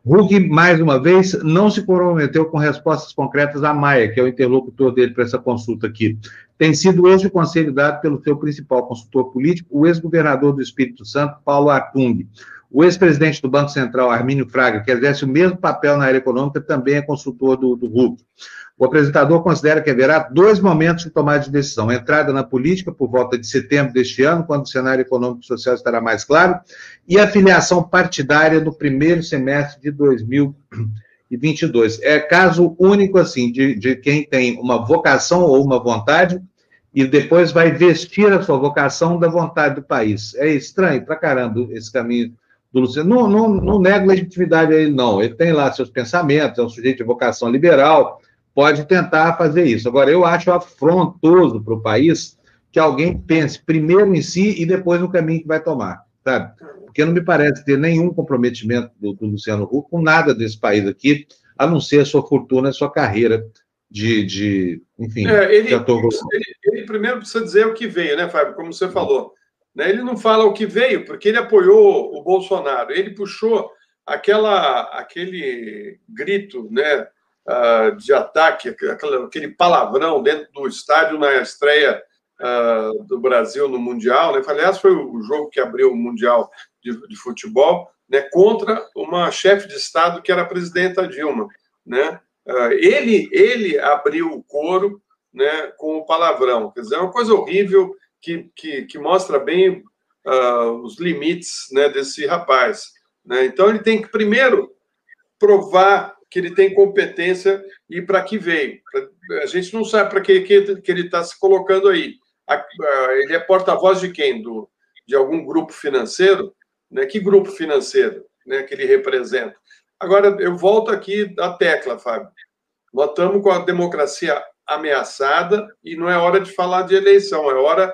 Huck, mais uma vez, não se comprometeu com respostas concretas à Maia, que é o interlocutor dele para essa consulta aqui. Tem sido este o conselho dado pelo seu principal consultor político, o ex-governador do Espírito Santo, Paulo Artung. O ex-presidente do Banco Central, Armínio Fraga, que exerce o mesmo papel na área econômica, também é consultor do, do Huck. O apresentador considera que haverá dois momentos de tomada de decisão: entrada na política por volta de setembro deste ano, quando o cenário econômico e social estará mais claro, e a filiação partidária no primeiro semestre de 2022. É caso único, assim, de, de quem tem uma vocação ou uma vontade e depois vai vestir a sua vocação da vontade do país. É estranho pra caramba esse caminho do Luciano. Não, não, não nego legitimidade a ele, não. Ele tem lá seus pensamentos, é um sujeito de vocação liberal, pode tentar fazer isso. Agora, eu acho afrontoso para o país que alguém pense primeiro em si e depois no caminho que vai tomar, sabe? Porque não me parece ter nenhum comprometimento do, do Luciano Huck com nada desse país aqui, a não ser a sua fortuna, a sua carreira de, de enfim. É, ele, ele, ele, primeiro precisa dizer o que veio, né, Fábio? Como você falou. Né? Ele não fala o que veio, porque ele apoiou o Bolsonaro, ele puxou aquela, aquele grito, né? Uh, de ataque, aquele palavrão dentro do estádio na estreia uh, do Brasil no Mundial. Né? Aliás, foi o jogo que abriu o Mundial de, de futebol né? contra uma chefe de Estado que era a presidenta Dilma. Né? Uh, ele, ele abriu o coro né, com o palavrão. Quer dizer, é uma coisa horrível que, que, que mostra bem uh, os limites né, desse rapaz. Né? Então, ele tem que primeiro provar que ele tem competência e para que veio. A gente não sabe para que, que, que ele está se colocando aí. Ele é porta-voz de quem? Do, de algum grupo financeiro? Né? Que grupo financeiro né, que ele representa? Agora, eu volto aqui à tecla, Fábio. Nós estamos com a democracia ameaçada e não é hora de falar de eleição, é hora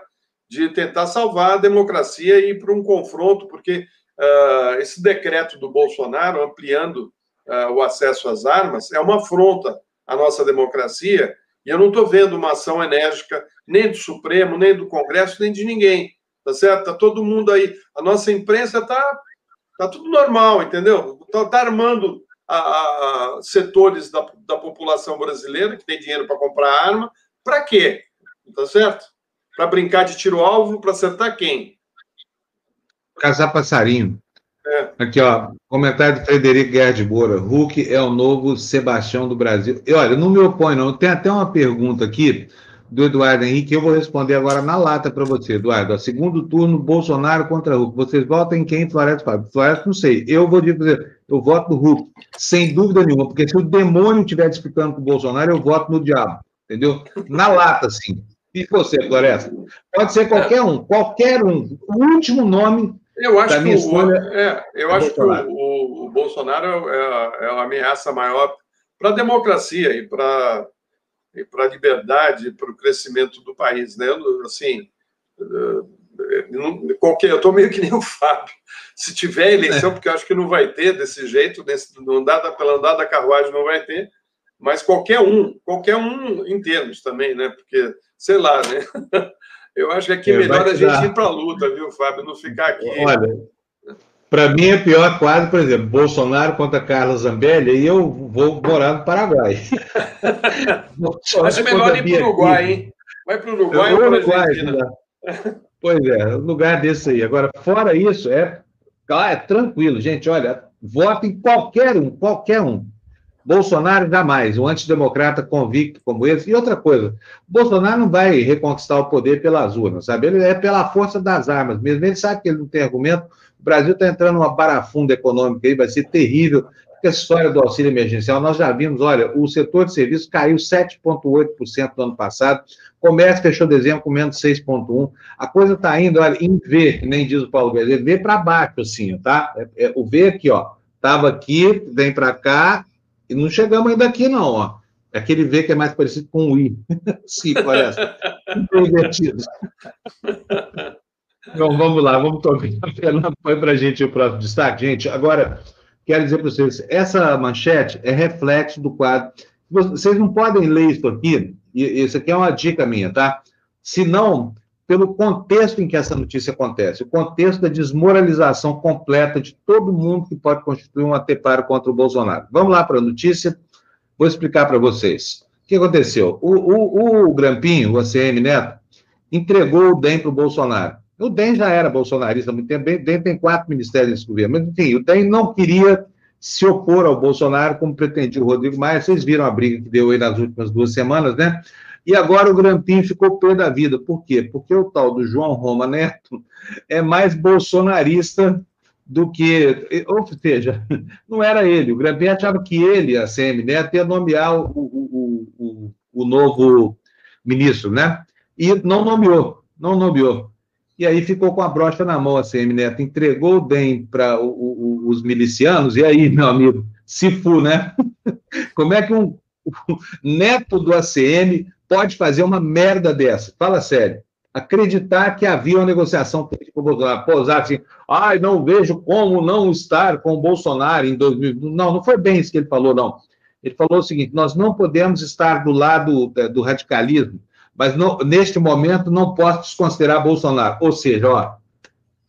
de tentar salvar a democracia e ir para um confronto, porque uh, esse decreto do Bolsonaro ampliando uh, o acesso às armas é uma afronta à nossa democracia e eu não estou vendo uma ação enérgica nem do Supremo, nem do Congresso, nem de ninguém. Tá certo? Está todo mundo aí. A nossa imprensa está tá tudo normal, entendeu? Está tá armando a, a, setores da, da população brasileira que tem dinheiro para comprar arma. Para quê? Tá certo? Para brincar de tiro-alvo, para acertar quem? Casar passarinho. Aqui, ó, comentário de Frederico Guerra de Moura. Hulk é o novo Sebastião do Brasil. E olha, não me opõe, não. Tem até uma pergunta aqui do Eduardo Henrique, eu vou responder agora na lata para você, Eduardo. segundo turno, Bolsonaro contra Hulk. Vocês votam em quem, Floresta Fábio? Floresta, não sei. Eu vou dizer, eu voto no Hulk, sem dúvida nenhuma, porque se o demônio estiver disputando com o Bolsonaro, eu voto no diabo, entendeu? Na lata, sim. E você, Floresta? Pode ser qualquer um, qualquer um. O último nome. Eu acho que, o, é, eu é acho que o, o, Bolsonaro é, é uma ameaça maior para a democracia e para e para a liberdade, para o crescimento do país, né? Assim, qualquer, eu estou meio que nem o Fábio. Se tiver eleição, é. porque eu acho que não vai ter desse jeito, desse, no andar, pela andar da carruagem não vai ter, mas qualquer um, qualquer um em termos também, né? Porque sei lá, né? Eu acho que aqui é melhor a gente ir para a luta, viu, Fábio? Não ficar aqui. Olha, para mim é pior quase, por exemplo, Bolsonaro contra Carlos Zambelli e eu vou morar no Paraguai. acho melhor ir para o Uruguai, hein? Vai para o Uruguai ou para a Argentina. Pois é, lugar desse aí. Agora, fora isso, é, é tranquilo, gente. Olha, vote em qualquer um, qualquer um. Bolsonaro jamais, um antidemocrata convicto como esse. E outra coisa, Bolsonaro não vai reconquistar o poder pelas urnas, sabe? Ele é pela força das armas mesmo. Ele sabe que ele não tem argumento. O Brasil está entrando numa barafunda econômica aí, vai ser terrível. Porque a história do auxílio emergencial, nós já vimos, olha, o setor de serviços caiu 7,8% no ano passado, comércio fechou dezembro com menos 6,1%. A coisa está indo, olha, em V, nem diz o Paulo Guedes, V para baixo, assim, tá? É, é, o V aqui, ó, estava aqui, vem para cá, e não chegamos ainda aqui, não, ó. Aquele V que é mais parecido com o I. Sim, parece. Então, vamos lá, vamos. Fernando, põe para a gente o próximo destaque. Gente, agora, quero dizer para vocês, essa manchete é reflexo do quadro. Vocês não podem ler isso aqui, e isso aqui é uma dica minha, tá? Se não, pelo contexto em que essa notícia acontece, o contexto da desmoralização completa de todo mundo que pode constituir um ateparo contra o Bolsonaro. Vamos lá para a notícia, vou explicar para vocês. O que aconteceu? O, o, o Grampinho, o ACM Neto, entregou o DEM para o Bolsonaro. O DEM já era bolsonarista há muito tempo, o DEM tem quatro ministérios nesse governo, mas enfim, o DEM não queria se opor ao Bolsonaro, como pretendia o Rodrigo Maia, vocês viram a briga que deu aí nas últimas duas semanas, né? E agora o Grampinho ficou pé da vida. Por quê? Porque o tal do João Roma Neto é mais bolsonarista do que. Ou seja, não era ele. O Grampinho achava que ele, a CM Neto, ia nomear o, o, o, o novo ministro, né? E não nomeou, não nomeou. E aí ficou com a brocha na mão a CM Neto, entregou o DEM para os milicianos, e aí, meu amigo, se fu, né? Como é que um neto do ACM pode fazer uma merda dessa? Fala sério. Acreditar que havia uma negociação com o Bolsonaro, pousar assim, ai, não vejo como não estar com o Bolsonaro em 2000. Não, não foi bem isso que ele falou, não. Ele falou o seguinte: nós não podemos estar do lado eh, do radicalismo, mas não, neste momento não posso desconsiderar Bolsonaro. Ou seja, ó,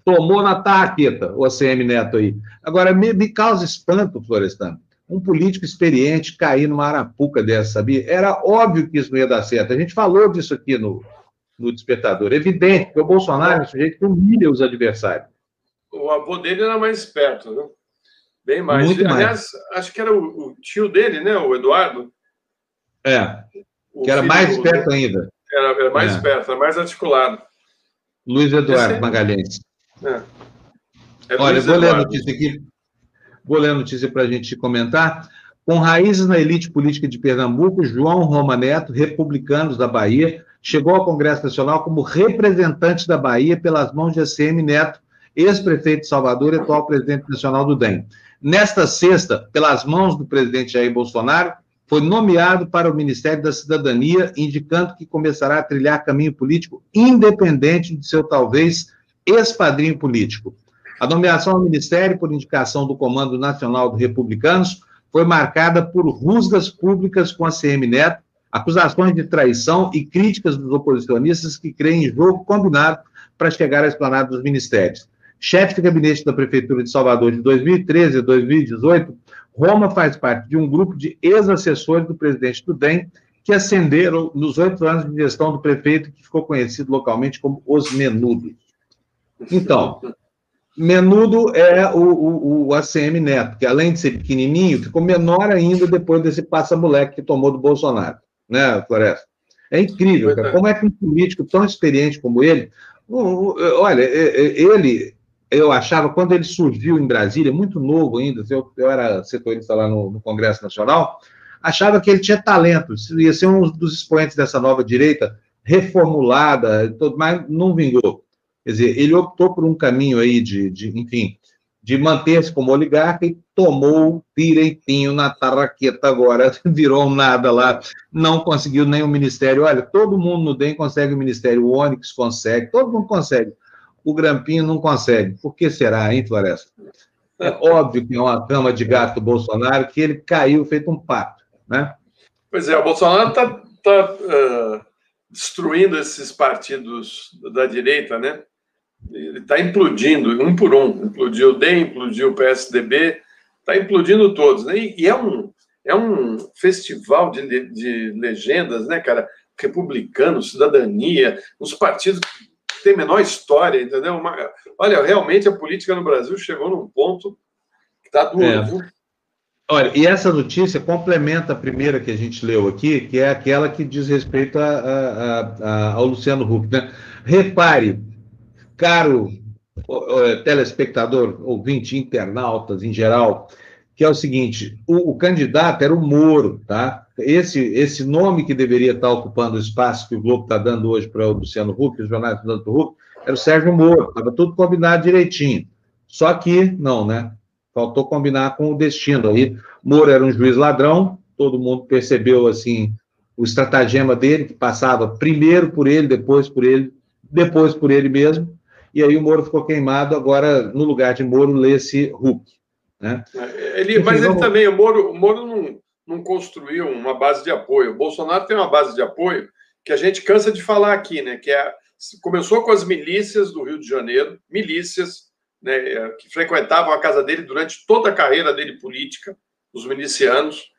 tomou na tarraqueta o ACM Neto aí. Agora, me, me causa espanto, Florestano, um político experiente cair numa arapuca dessa, sabia? Era óbvio que isso não ia dar certo. A gente falou disso aqui no, no Despertador. Evidente que o Bolsonaro é um sujeito que humilha os adversários. O avô dele era mais esperto, viu? Bem mais. Muito Aliás, mais. acho que era o, o, tio dele, né? O Eduardo. É. O que era mais do, esperto ainda. Era, era mais é. esperto, era mais articulado. Luiz Eduardo Esse... Magalhães. É. É Olha, Luiz vou Eduardo. ler a notícia aqui. Vou ler a notícia para a gente comentar. Com raízes na elite política de Pernambuco, João Roma Neto, republicanos da Bahia, chegou ao Congresso Nacional como representante da Bahia pelas mãos de ACM Neto, ex-prefeito de Salvador e atual presidente nacional do DEM. Nesta sexta, pelas mãos do presidente Jair Bolsonaro, foi nomeado para o Ministério da Cidadania, indicando que começará a trilhar caminho político independente de seu talvez ex-padrinho político. A nomeação ao Ministério, por indicação do Comando Nacional dos Republicanos, foi marcada por rusgas públicas com a CM Neto, acusações de traição e críticas dos oposicionistas que creem em jogo combinado para chegar à esplanada dos ministérios. Chefe de gabinete da Prefeitura de Salvador de 2013 a 2018, Roma faz parte de um grupo de ex-assessores do presidente do DEM que ascenderam nos oito anos de gestão do prefeito, que ficou conhecido localmente como os Menudos. Então, Menudo é o, o, o, ACM Neto, que além de ser pequenininho, ficou menor ainda depois desse passa-moleque que tomou do Bolsonaro, né, Floresta? É incrível, cara. Como é que um político tão experiente como ele. Olha, ele, eu achava, quando ele surgiu em Brasília, muito novo ainda, eu, eu era setorista lá no, no Congresso Nacional, achava que ele tinha talento, ia ser um dos expoentes dessa nova direita reformulada, mas não vingou. Quer dizer, ele optou por um caminho aí de, de enfim, de manter-se como oligarca e tomou direitinho na tarraqueta agora, virou um nada lá, não conseguiu nem o ministério. Olha, todo mundo no DEM consegue o ministério, o Onyx consegue, todo mundo consegue. O Grampinho não consegue. Por que será, hein, Floresta? É óbvio que é uma cama de gato do Bolsonaro que ele caiu feito um pato, né? Pois é, o Bolsonaro está tá, uh, destruindo esses partidos da direita, né? Ele está implodindo um por um. Implodiu o DEM, implodiu o PSDB, está implodindo todos. Né? E, é um, é um festival de, de legendas, né, cara? Republicano, cidadania, os partidos que têm menor história, entendeu? Uma, olha, realmente a política no Brasil chegou num ponto que está duro, é. viu? Olha, e essa notícia complementa a primeira que a gente leu aqui, que é aquela que diz respeito a, a, a, ao Luciano Huck. Né? Repare, caro telespectador, ouvinte, internautas em geral, que é o seguinte: o, o, candidato era o Moro, tá? Esse, esse nome que deveria estar ocupando o espaço que o Globo está dando hoje para o Luciano Huck, os jornais estão dando para o Huck, era o Sérgio Moro, estava tudo combinado direitinho. Só que, não, né? Faltou combinar com o destino. Aí, Moro era um juiz ladrão, todo mundo percebeu, assim, o estratagema dele, que passava primeiro por ele, depois por ele, depois por ele mesmo, e aí o Moro ficou queimado, agora, no lugar de Moro, lê-se Hulk. Né? Ele, Enfim, mas ele vamos... também, o Moro, o Moro não, não construiu uma base de apoio. O Bolsonaro tem uma base de apoio que a gente cansa de falar aqui, né? Que é, começou com as milícias do Rio de Janeiro, milícias né, que frequentavam a casa dele durante toda a carreira dele política, os milicianos,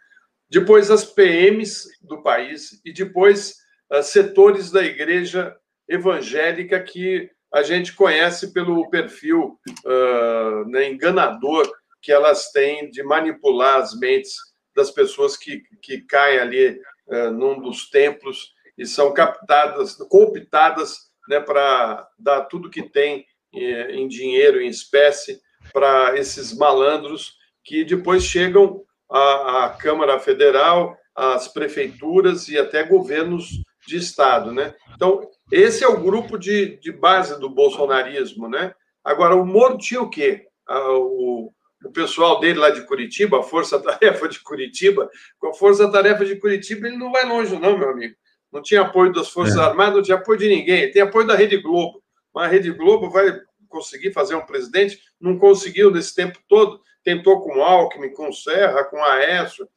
depois as PMs do país e depois uh, setores da igreja evangélica que a gente conhece pelo perfil uh, né, enganador que elas têm de manipular as mentes das pessoas que, que caem ali uh, num dos templos e são captadas, cooptadas né, para dar tudo que tem eh, em dinheiro, em espécie, para esses malandros que depois chegam à, à Câmara Federal, às prefeituras e até governos de Estado. Né? Então, esse é o grupo de, de base do bolsonarismo, né? Agora, o Moro tinha o quê? o, o pessoal dele lá de Curitiba, a Força Tarefa de Curitiba, com a Força Tarefa de Curitiba, ele não vai longe, não, meu amigo. Não tinha apoio das Forças é. Armadas, não tinha apoio de ninguém. Tem apoio da Rede Globo. Mas a Rede Globo vai conseguir fazer um presidente? Não conseguiu nesse tempo todo. Tentou com Alckmin, com Serra, com Aécio,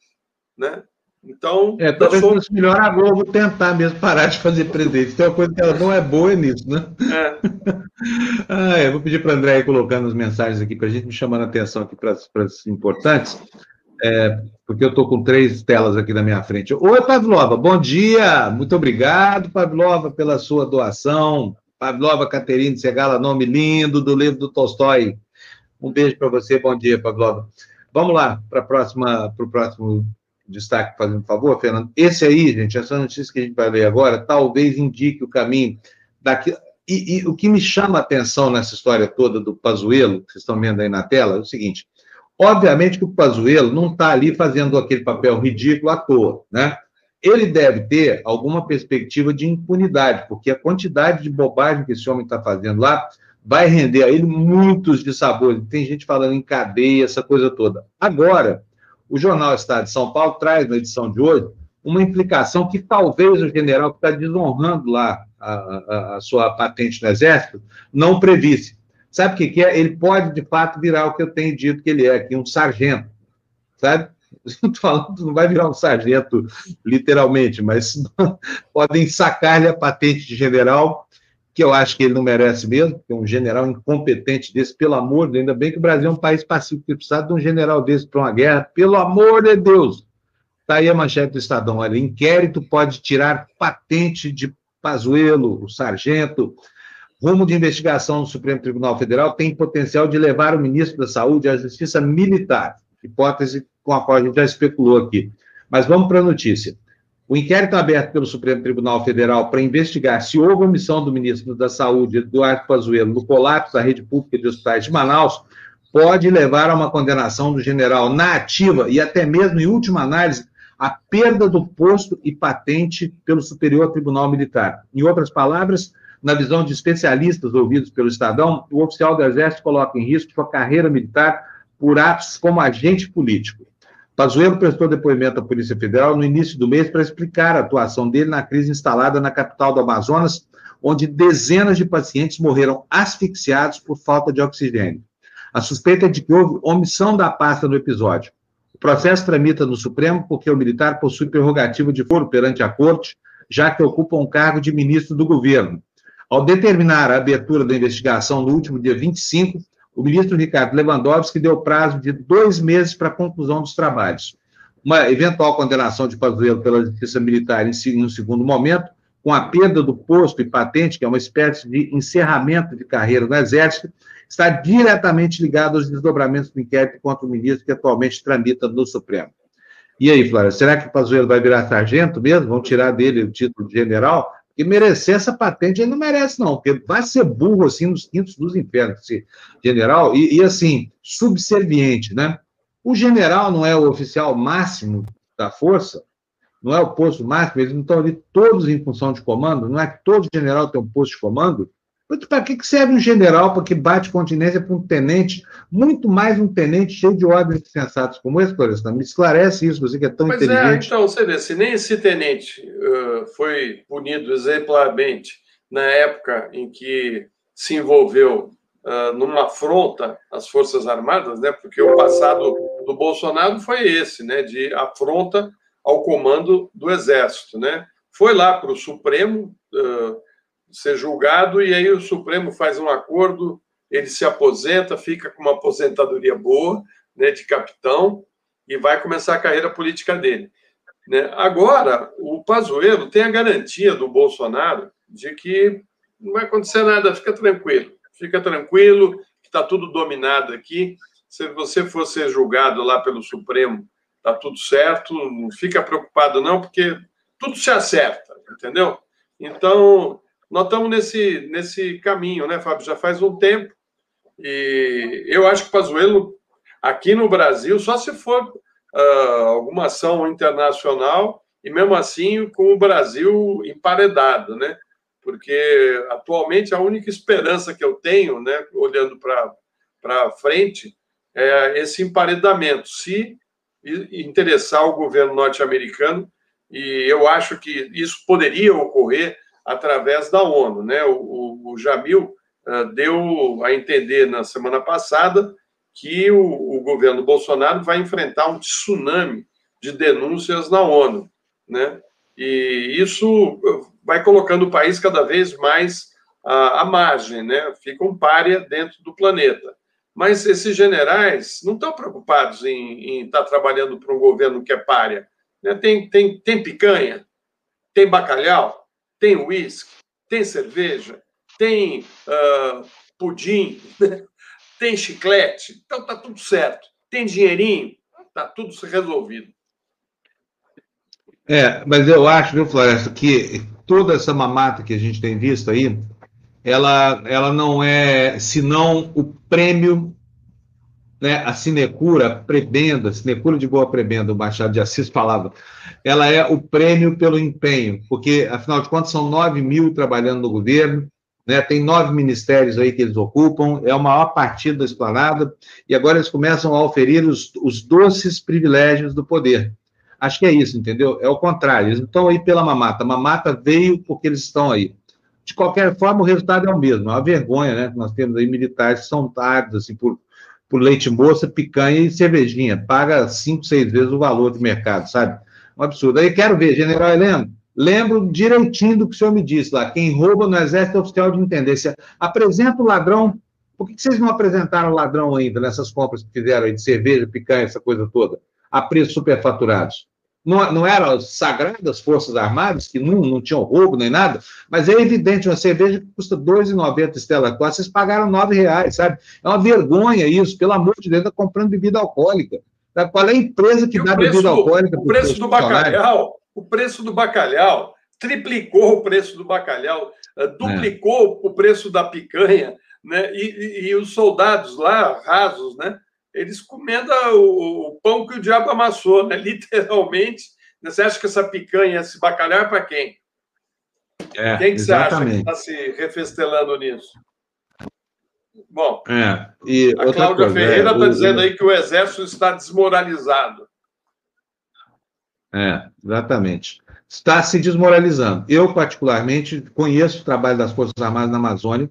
né? Então. É, talvez fosse melhor a Globo tentar mesmo parar de fazer presidente. Tem uma coisa que ela não é boa nisso, né? É. ah, eu vou pedir para a André colocando as mensagens aqui para a gente, me chamando a atenção aqui para as importantes, é, porque eu estou com três telas aqui na minha frente. Oi, Pavlova, bom dia! Muito obrigado, Pavlova, pela sua doação. Pavlova Caterine Segala, nome lindo do livro do Tolstói. Um beijo para você, bom dia, Pavlova. Vamos lá para o próximo destaque, fazendo favor, Fernando. Esse aí, gente, essa notícia que a gente vai ler agora, talvez indique o caminho daqui. E, e o que me chama a atenção nessa história toda do Pazuello, que vocês estão vendo aí na tela, é o seguinte: Obviamente que o Pazuello não está ali fazendo aquele papel ridículo à toa, né? Ele deve ter alguma perspectiva de impunidade, porque a quantidade de bobagem que esse homem está fazendo lá vai render a ele muitos dissabores. Tem gente falando em cadeia, essa coisa toda. Agora, o Jornal Estado de São Paulo traz na edição de hoje uma implicação que talvez o general que está desonrando lá a, a, a, sua patente no Exército não previsse. Sabe o que, que, é? Ele pode, de fato, virar o que eu tenho dito que ele é, aqui, um sargento. Sabe? Estou falando, não vai virar um sargento, literalmente, mas podem sacar-lhe a patente de general, que eu acho que ele não merece mesmo, porque um general incompetente desse, pelo amor de Deus, ainda bem que o Brasil é um país pacífico, que precisa de um general desse para uma guerra, pelo amor de Deus. Está aí a manchete do Estadão, olha, inquérito pode tirar patente de Pazuello, o sargento, rumo de investigação no Supremo Tribunal Federal tem potencial de levar o ministro da Saúde à justiça militar, hipótese com a qual a gente já especulou aqui. Mas vamos para a notícia. O inquérito aberto pelo Supremo Tribunal Federal para investigar se houve omissão do ministro da Saúde, Eduardo Pazuello, no colapso da rede pública de hospitais de Manaus, pode levar a uma condenação do general na ativa e até mesmo, em última análise, a perda do posto e patente pelo Superior Tribunal Militar. Em outras palavras, na visão de especialistas ouvidos pelo Estadão, o oficial do Exército coloca em risco sua carreira militar por atos como agente político. Pazuello prestou depoimento à Polícia Federal no início do mês para explicar a atuação dele na crise instalada na capital do Amazonas, onde dezenas de pacientes morreram asfixiados por falta de oxigênio. A suspeita é de que houve omissão da pasta no episódio. O processo tramita no Supremo porque o militar possui prerrogativa de foro perante a corte, já que ocupa um cargo de ministro do governo. Ao determinar a abertura da investigação no último dia 25, o ministro Ricardo Lewandowski deu prazo de dois meses para a conclusão dos trabalhos. Uma eventual condenação de Pazuello pela Justiça Militar em um segundo momento, com a perda do posto e patente, que é uma espécie de encerramento de carreira no Exército, está diretamente ligado aos desdobramentos do inquérito contra o ministro que atualmente tramita no Supremo. E aí, Flávia, será que o Pazuello vai virar sargento mesmo? Vão tirar dele o título de general? E merecer essa patente ele não merece, não, porque vai ser burro assim nos quintos dos infernos, esse general, e, e assim, subserviente, né? O general não é o oficial máximo da força, não é o posto máximo, eles não estão ali todos em função de comando, não é que todo general tem um posto de comando, para que serve um general para que bate continência para um tenente, muito mais um tenente cheio de ordens sensatos como esse, Florestan? Me esclarece isso, você que é tão Mas é, inteligente. É, então, você vê, se nem esse tenente uh, foi punido exemplarmente na época em que se envolveu uh, numa afronta às Forças Armadas, né? porque o passado do Bolsonaro foi esse, né? de afronta ao comando do Exército. Né? Foi lá para o Supremo. Uh, ser julgado, e aí o Supremo faz um acordo, ele se aposenta, fica com uma aposentadoria boa, né, de capitão, e vai começar a carreira política dele. Né? Agora, o Pazuello tem a garantia do Bolsonaro de que não vai acontecer nada, fica tranquilo, fica tranquilo, que está tudo dominado aqui. Se você for ser julgado lá pelo Supremo, está tudo certo, não fica preocupado não, porque tudo se acerta, entendeu? Então, nós estamos nesse, nesse caminho, né, Fábio? Já faz um tempo. E eu acho que o Pazuello, aqui no Brasil, só se for uh, alguma ação internacional, e mesmo assim com o Brasil emparedado, né? Porque atualmente a única esperança que eu tenho, né, olhando para frente, é esse emparedamento. Se interessar o governo norte-americano, e eu acho que isso poderia ocorrer através da ONU. Né? O, o, Jamil uh, deu a entender na semana passada que o, o, governo Bolsonaro vai enfrentar um tsunami de denúncias na ONU. Né? E isso vai colocando o país cada vez mais à, à margem, né? fica um párea dentro do planeta. Mas esses generais não estão preocupados em, estar trabalhando para um governo que é párea. Né? Tem, tem, tem picanha, tem bacalhau, tem uísque, tem cerveja, tem uh, pudim, tem chiclete, então tá tudo certo. Tem dinheirinho, tá tudo resolvido. É, mas eu acho, viu, Floresta, que toda essa mamata que a gente tem visto aí, ela, ela não é senão o prêmio né, a sinecura, a prebenda, sinecura de boa prebenda, o Machado de Assis falava, ela é o prêmio pelo empenho, porque, afinal de contas, são 9 mil trabalhando no governo, né, tem nove ministérios aí que eles ocupam, é o maior partido da esplanada, e agora eles começam a oferir os, os doces privilégios do poder. Acho que é isso, entendeu? É o contrário, eles não estão aí pela mamata, a mamata veio porque eles estão aí. De qualquer forma, o resultado é o mesmo, é uma vergonha, né? Nós temos aí militares que são tardos, assim, por por leite moça, picanha e cervejinha. Paga cinco, seis vezes o valor do mercado, sabe? Um absurdo. Aí quero ver, general Heleno, lembro direitinho do que o senhor me disse lá. Quem rouba no exército é oficial de intendência. Apresenta o ladrão. Por que vocês não apresentaram o ladrão ainda nessas compras que fizeram aí de cerveja, picanha, essa coisa toda? A preços superfaturados não, não eram sagradas Forças Armadas, que não, não tinham roubo nem nada, mas é evidente, uma cerveja que custa R$ 2,90 Estela Costa, vocês pagaram R$ reais, sabe? É uma vergonha isso, pelo amor de Deus, está comprando bebida alcoólica. Qual é a empresa que dá preço, bebida alcoólica? O preço do bacalhau, o preço do bacalhau triplicou o preço do bacalhau, eh, duplicou é. o preço da picanha, né? E, e, e, os soldados lá, rasos, né? Eles comendo o, o pão que o diabo amassou, né? literalmente. Você acha que essa picanha, esse bacalhau é para quem? É, quem que você acha que está se refestelando nisso? Bom, é, e a Cláudia coisa, Ferreira está é, dizendo aí que o exército está desmoralizado. É, exatamente. Está se desmoralizando. Eu, particularmente, conheço o trabalho das Forças Armadas na Amazônia,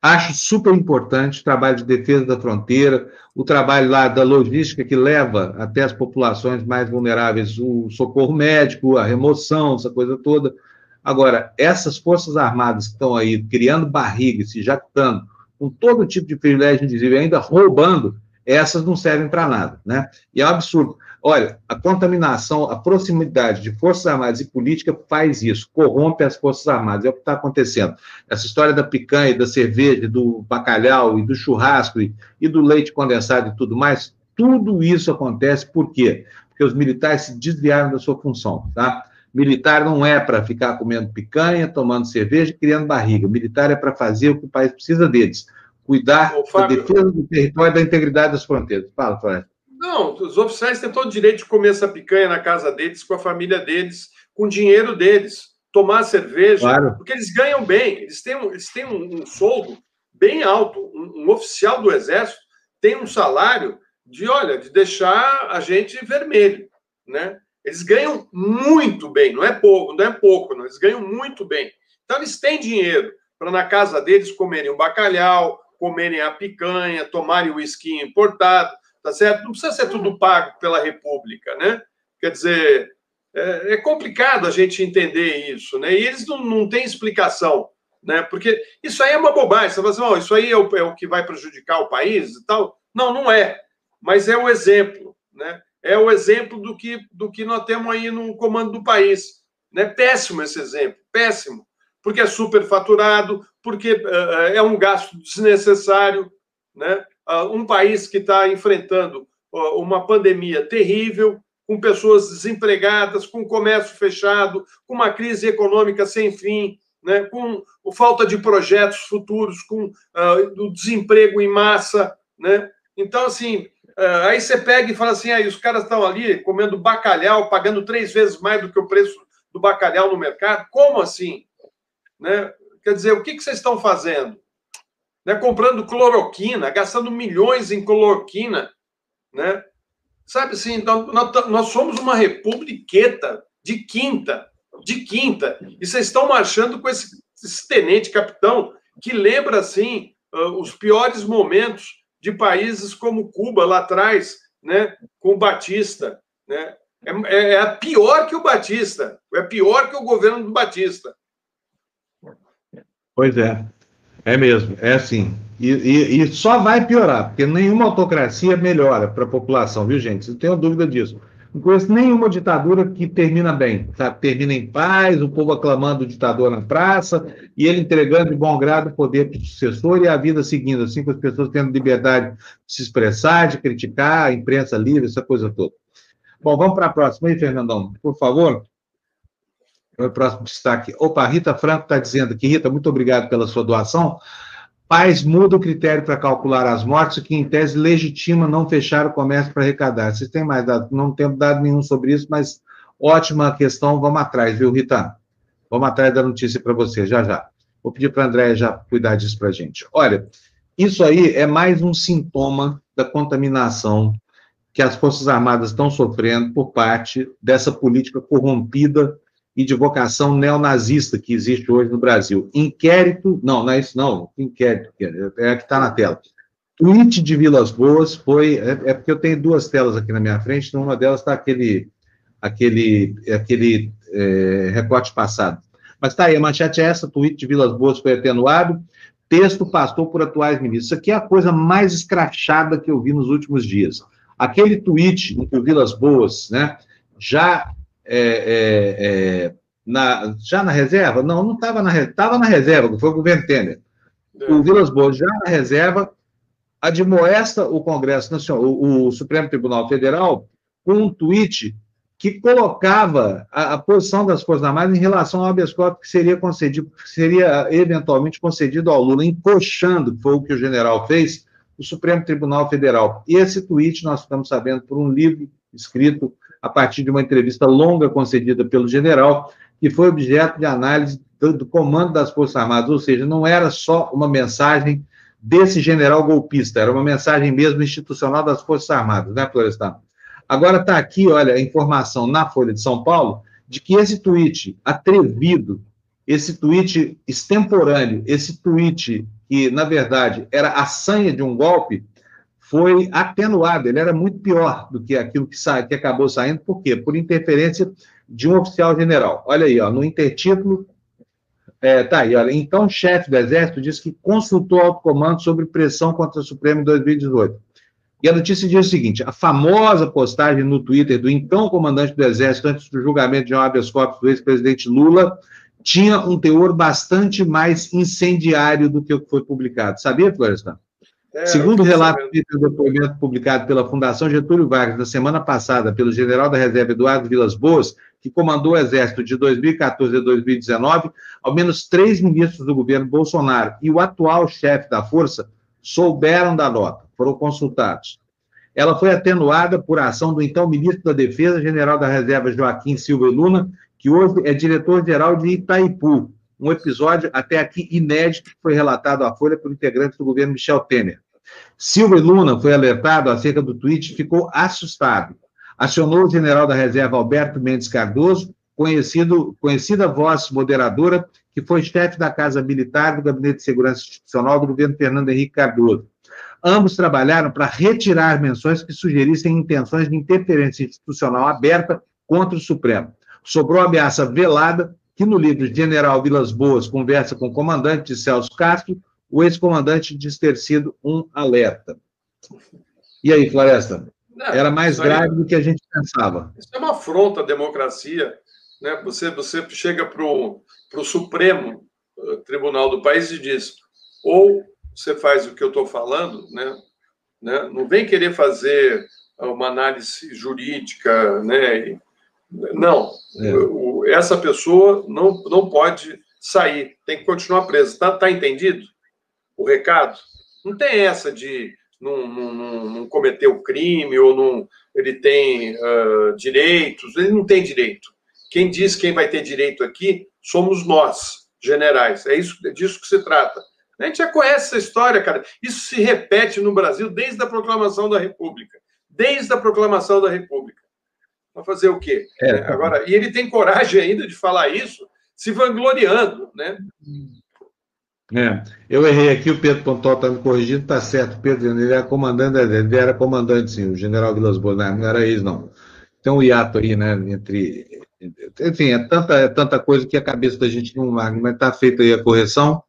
Acho super importante o trabalho de defesa da fronteira, o trabalho lá da logística que leva até as populações mais vulneráveis o socorro médico, a remoção, essa coisa toda. Agora, essas forças armadas que estão aí criando barriga, se jactando, com todo tipo de privilégio indizível, ainda roubando, essas não servem para nada, né? E é um absurdo. Olha, a contaminação, a proximidade de Forças Armadas e política faz isso, corrompe as Forças Armadas, é o que está acontecendo. Essa história da picanha, da cerveja, do bacalhau e do churrasco e, e do leite condensado e tudo mais, tudo isso acontece por quê? Porque os militares se desviaram da sua função, tá? Militar não é para ficar comendo picanha, tomando cerveja, criando barriga. Militar é para fazer o que o país precisa deles, cuidar Ô, da defesa do território e da integridade das fronteiras. Fala, Flávio. Não, os oficiais têm todo o direito de comer essa picanha na casa deles, com a família deles, com o dinheiro deles, tomar cerveja, claro. porque eles ganham bem, eles têm, um, eles têm um, um soldo bem alto. Um, um, oficial do Exército tem um salário de, olha, de deixar a gente vermelho, né? Eles ganham muito bem, não é pouco, não é pouco, não, eles ganham muito bem. Então eles têm dinheiro para na casa deles comerem o bacalhau, comerem a picanha, tomarem o uísque importado, tá certo? Não precisa ser tudo pago pela República, né? Quer dizer, é, é complicado a gente entender isso, né? E eles não, não têm explicação, né? Porque isso aí é uma bobagem. Você fala assim, oh, isso aí é o, é o que vai prejudicar o país e tal. Não, não é. Mas é o exemplo, né? É o exemplo do que, do que nós temos aí no comando do país. Né? Péssimo esse exemplo, péssimo. Porque é superfaturado, porque uh, é um gasto desnecessário, né? Ah, um país que está enfrentando uma pandemia terrível, com pessoas desempregadas, com comércio fechado, com uma crise econômica sem fim, né, com falta de projetos futuros, com uh, o desemprego em massa. Né? Então, assim, uh, aí você pega e fala assim: aí os caras estão ali comendo bacalhau, pagando três vezes mais do que o preço do bacalhau no mercado. Como assim? Né? Quer dizer, o que, que vocês estão fazendo? Né, comprando cloroquina, gastando milhões em cloroquina, né? Sabe assim, nós, nós somos uma republiqueta de quinta, de quinta, e vocês estão marchando com esse, esse tenente capitão que lembra assim uh, os piores momentos de países como Cuba lá atrás, né, com o Batista, né? É, é, é pior que o Batista, é pior que o governo do Batista. Pois é. É mesmo, é assim. E, e, e, só vai piorar, porque nenhuma autocracia melhora para a população, viu, gente? Não tenho dúvida disso. Não conheço nenhuma ditadura que termina bem, sabe? Termina em paz, o povo aclamando o ditador na praça e ele entregando de bom grado o poder para o sucessor e a vida seguindo, assim, com as pessoas tendo liberdade de se expressar, de criticar, a imprensa livre, essa coisa toda. Bom, vamos para a próxima aí, Fernandão, por favor. O próximo destaque. Opa, Rita Franco está dizendo aqui, Rita, muito obrigado pela sua doação. Paz muda o critério para calcular as mortes, que em tese legitima não fechar o comércio para arrecadar. Vocês têm mais dados? Não temos dado nenhum sobre isso, mas ótima questão, vamos atrás, viu, Rita? Vamos atrás da notícia para você, já já. Vou pedir para a Andréia já cuidar disso para a gente. Olha, isso aí é mais um sintoma da contaminação que as Forças Armadas estão sofrendo por parte dessa política corrompida e de vocação neonazista que existe hoje no Brasil. Inquérito, não, não é isso não, inquérito, é a que está na tela. Tweet de Vilas Boas foi, é, é, porque eu tenho duas telas aqui na minha frente, então uma delas está aquele, aquele, aquele é, recorte passado. Mas tá aí, a manchete é essa, tweet de Vilas Boas foi atenuado, texto passou por atuais ministros. Isso aqui é a coisa mais escrachada que eu vi nos últimos dias. Aquele tweet em que o Vilas Boas, né, já é, é, é, na, já na reserva? Não, não estava na reserva, estava na reserva, foi o governo Temer. É. O Vilas Boas, já na reserva, admoesta o Congresso Nacional, o, o, Supremo Tribunal Federal, com um tweet que colocava a, a posição das Forças Armadas em relação ao habeas corpus que seria concedido, que seria eventualmente concedido ao Lula, encoxando, que foi o que o general fez, o Supremo Tribunal Federal. E esse tweet nós ficamos sabendo por um livro escrito a partir de uma entrevista longa concedida pelo general, que foi objeto de análise do, do comando das Forças Armadas, ou seja, não era só uma mensagem desse general golpista, era uma mensagem mesmo institucional das Forças Armadas, né, Florestan? Agora está aqui, olha, a informação na Folha de São Paulo de que esse tweet atrevido, esse tweet extemporâneo, esse tweet que, na verdade, era a sanha de um golpe, foi atenuado, ele era muito pior do que aquilo que, sa que acabou saindo, por quê? Por interferência de um oficial general. Olha aí, ó, no intertítulo, é, tá aí, olha, então chefe do Exército disse que consultou ao comando sobre pressão contra o Supremo em 2018. E a notícia diz o seguinte: a famosa postagem no Twitter do então comandante do Exército antes do julgamento de um habeas corpus do ex-presidente Lula tinha um teor bastante mais incendiário do que o que foi publicado. Sabia, Florestan? É, Segundo o relato do depoimento publicado pela Fundação Getúlio Vargas na semana passada pelo general da reserva Eduardo Vilas Boas, que comandou o Exército de 2014 a 2019, ao menos três ministros do governo Bolsonaro e o atual chefe da Força souberam da nota, foram consultados. Ela foi atenuada por ação do então ministro da Defesa, general da reserva Joaquim Silva Luna, que hoje é diretor-geral de Itaipu, um episódio até aqui inédito que foi relatado à Folha por integrantes do governo Michel Temer. Silva Luna foi alertado acerca do tweet e ficou assustado. Acionou o general da reserva Alberto Mendes Cardoso, conhecido, conhecida voz moderadora, que foi chefe da Casa Militar do Gabinete de Segurança Institucional do governo Fernando Henrique Cardoso. Ambos trabalharam para retirar menções que sugerissem intenções de interferência institucional aberta contra o Supremo. Sobrou ameaça velada que no livro General Vilas Boas conversa com o comandante Celso Castro, o ex-comandante diz ter sido um alerta. E aí, Floresta? Não, Era mais grave aí, do que a gente pensava. Isso é uma afronta à democracia. Né? Você, você chega para o Supremo eh, Tribunal do país e diz: ou você faz o que eu estou falando, né? né? não vem querer fazer uma análise jurídica, né? Não, é. essa pessoa não, não pode sair, tem que continuar presa. Está tá entendido? O recado. Não tem essa de não, não, não cometer o crime ou não, ele tem uh, direitos. Ele não tem direito. Quem diz quem vai ter direito aqui somos nós, generais. É isso é disso que se trata. A gente já conhece essa história, cara. Isso se repete no Brasil desde a proclamação da República. Desde a proclamação da República. Vai fazer o quê? É. Agora, e ele tem coragem ainda de falar isso, se vangloriando, né? É, eu errei aqui, o Pedro Pontal está me corrigindo, está certo, Pedro, ele era comandante, ele era comandante, sim, o general Vilas Boas, não, era isso, não. Tem um hiato aí, né, entre... Enfim, é tanta, é tanta coisa que a cabeça da gente não larga, mas está feita aí a correção.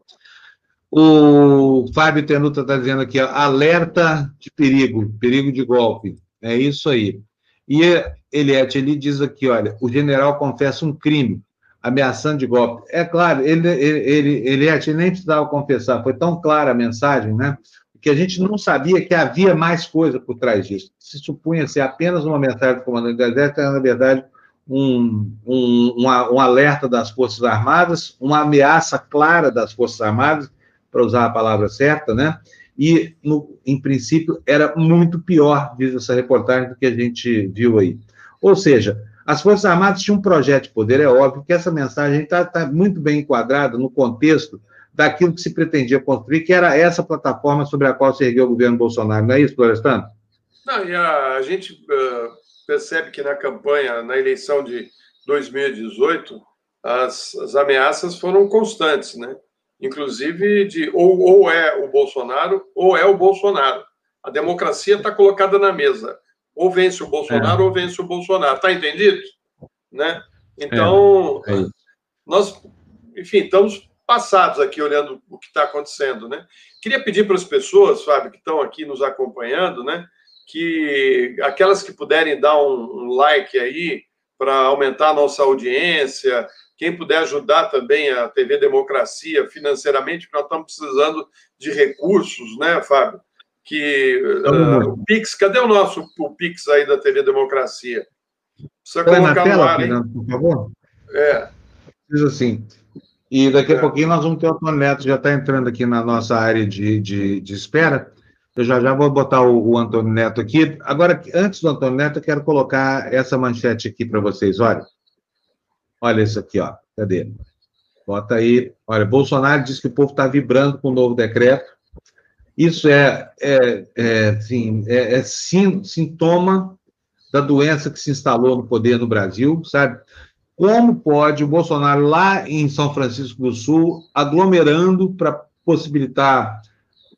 O Fábio Tenuta está dizendo aqui, alerta de perigo, perigo de golpe. É isso aí. E Eliette, ele diz aqui, olha, o general confessa um crime, ameaçando de golpe. É claro, ele, ele, ele, ele, nem precisava confessar, foi tão clara a mensagem, né? Que a gente não sabia que havia mais coisa por trás disso. Se supunha ser apenas uma mensagem do comandante do Exército, era, na verdade, um, um, um, um alerta das Forças Armadas, uma ameaça clara das Forças Armadas para usar a palavra certa, né? E, no, em princípio, era muito pior, diz essa reportagem, do que a gente viu aí. Ou seja, as Forças Armadas tinham um projeto de poder, é óbvio que essa mensagem está tá muito bem enquadrada no contexto daquilo que se pretendia construir, que era essa plataforma sobre a qual se ergueu o governo Bolsonaro. Não é isso, Florestano? Não, e a, a gente uh, percebe que na campanha, na eleição de 2018, as, as ameaças foram constantes, né? Inclusive de ou, ou é o Bolsonaro ou é o Bolsonaro. A democracia está colocada na mesa. Ou vence o Bolsonaro é. ou vence o Bolsonaro. Está entendido? Né? Então, é. É nós, enfim, estamos passados aqui olhando o que está acontecendo, né? Queria pedir para as pessoas, Fábio, que estão aqui nos acompanhando, né, que aquelas que puderem dar um, um like aí para aumentar a nossa audiência, quem puder ajudar também a TV Democracia financeiramente, porque nós estamos precisando de recursos, né, Fábio? Que uh, o Pix, cadê o nosso o Pix aí da TV Democracia? Precisa Põe colocar na tela, no ar, hein? por favor. É. Precisa sim. E daqui a é. pouquinho nós vamos ter o Antônio Neto, já está entrando aqui na nossa área de, de, de espera. Eu já já vou botar o, o, Antônio Neto aqui. Agora, antes do Antônio Neto, eu quero colocar essa manchete aqui para vocês. Olha. Olha isso aqui, ó. Cadê? Bota aí. Olha, Bolsonaro diz que o povo está vibrando com o novo decreto. Isso é, é, é, assim, é, é sintoma da doença que se instalou no poder no Brasil, sabe? Como pode o Bolsonaro, lá em São Francisco do Sul, aglomerando para possibilitar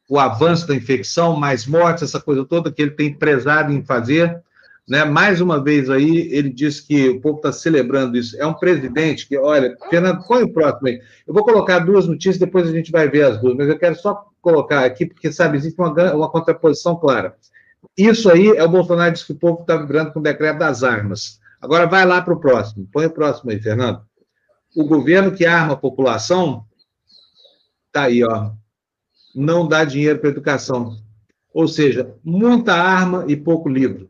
o avanço da infecção, mais mortes, essa coisa toda que ele tem prezado em fazer, né? Mais uma vez aí, ele diz que o povo está celebrando isso. É um presidente que, olha, Fernando, põe o próximo aí. Eu vou colocar duas notícias, depois a gente vai ver as duas, mas eu quero só colocar aqui, porque, sabe, existe uma, uma contraposição clara. Isso aí é o Bolsonaro diz que o povo está vibrando com o decreto das armas. Agora vai lá para o próximo. Põe o próximo aí, Fernando. O governo que arma a população está aí, ó. Não dá dinheiro para educação. Ou seja, muita arma e pouco livro.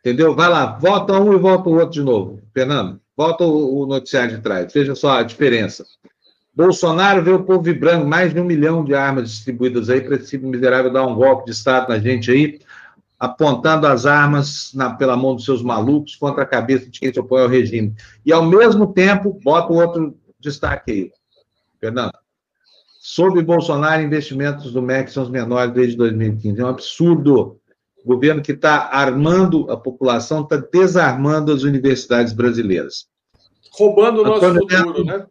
Entendeu? Vai lá, volta um e volta o outro de novo. Fernando, volta o, noticiário de trás. Veja só a diferença. Bolsonaro vê o povo vibrando, mais de um milhão de armas distribuídas aí para esse miserável dar um golpe de Estado na gente aí apontando as armas na, pela mão dos seus malucos contra a cabeça de quem se opõe ao regime. E, ao mesmo tempo, bota um outro destaque aí, Fernando. Sob Bolsonaro, investimentos do MEC são os menores desde 2015. É um absurdo. O governo que está armando a população está desarmando as universidades brasileiras. Roubando o nosso Antônio futuro, Neto, né?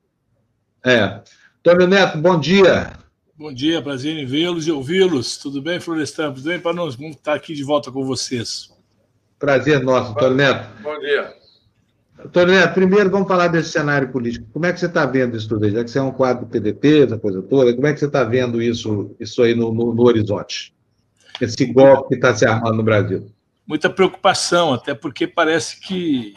É. Antônio Neto, bom dia. Bom dia, prazer em vê-los e ouvi-los. Tudo bem, Florestan? Tudo bem para nós? Vamos estar aqui de volta com vocês. Prazer nosso, Antônio Neto. Bom dia. Antônio Neto, primeiro vamos falar desse cenário político. Como é que você está vendo isso tudo aí? Já que você é um quadro do PDT, essa coisa toda, como é que você está vendo isso, isso aí no, no, no horizonte? Esse golpe que está se armando no Brasil? Muita preocupação, até porque parece que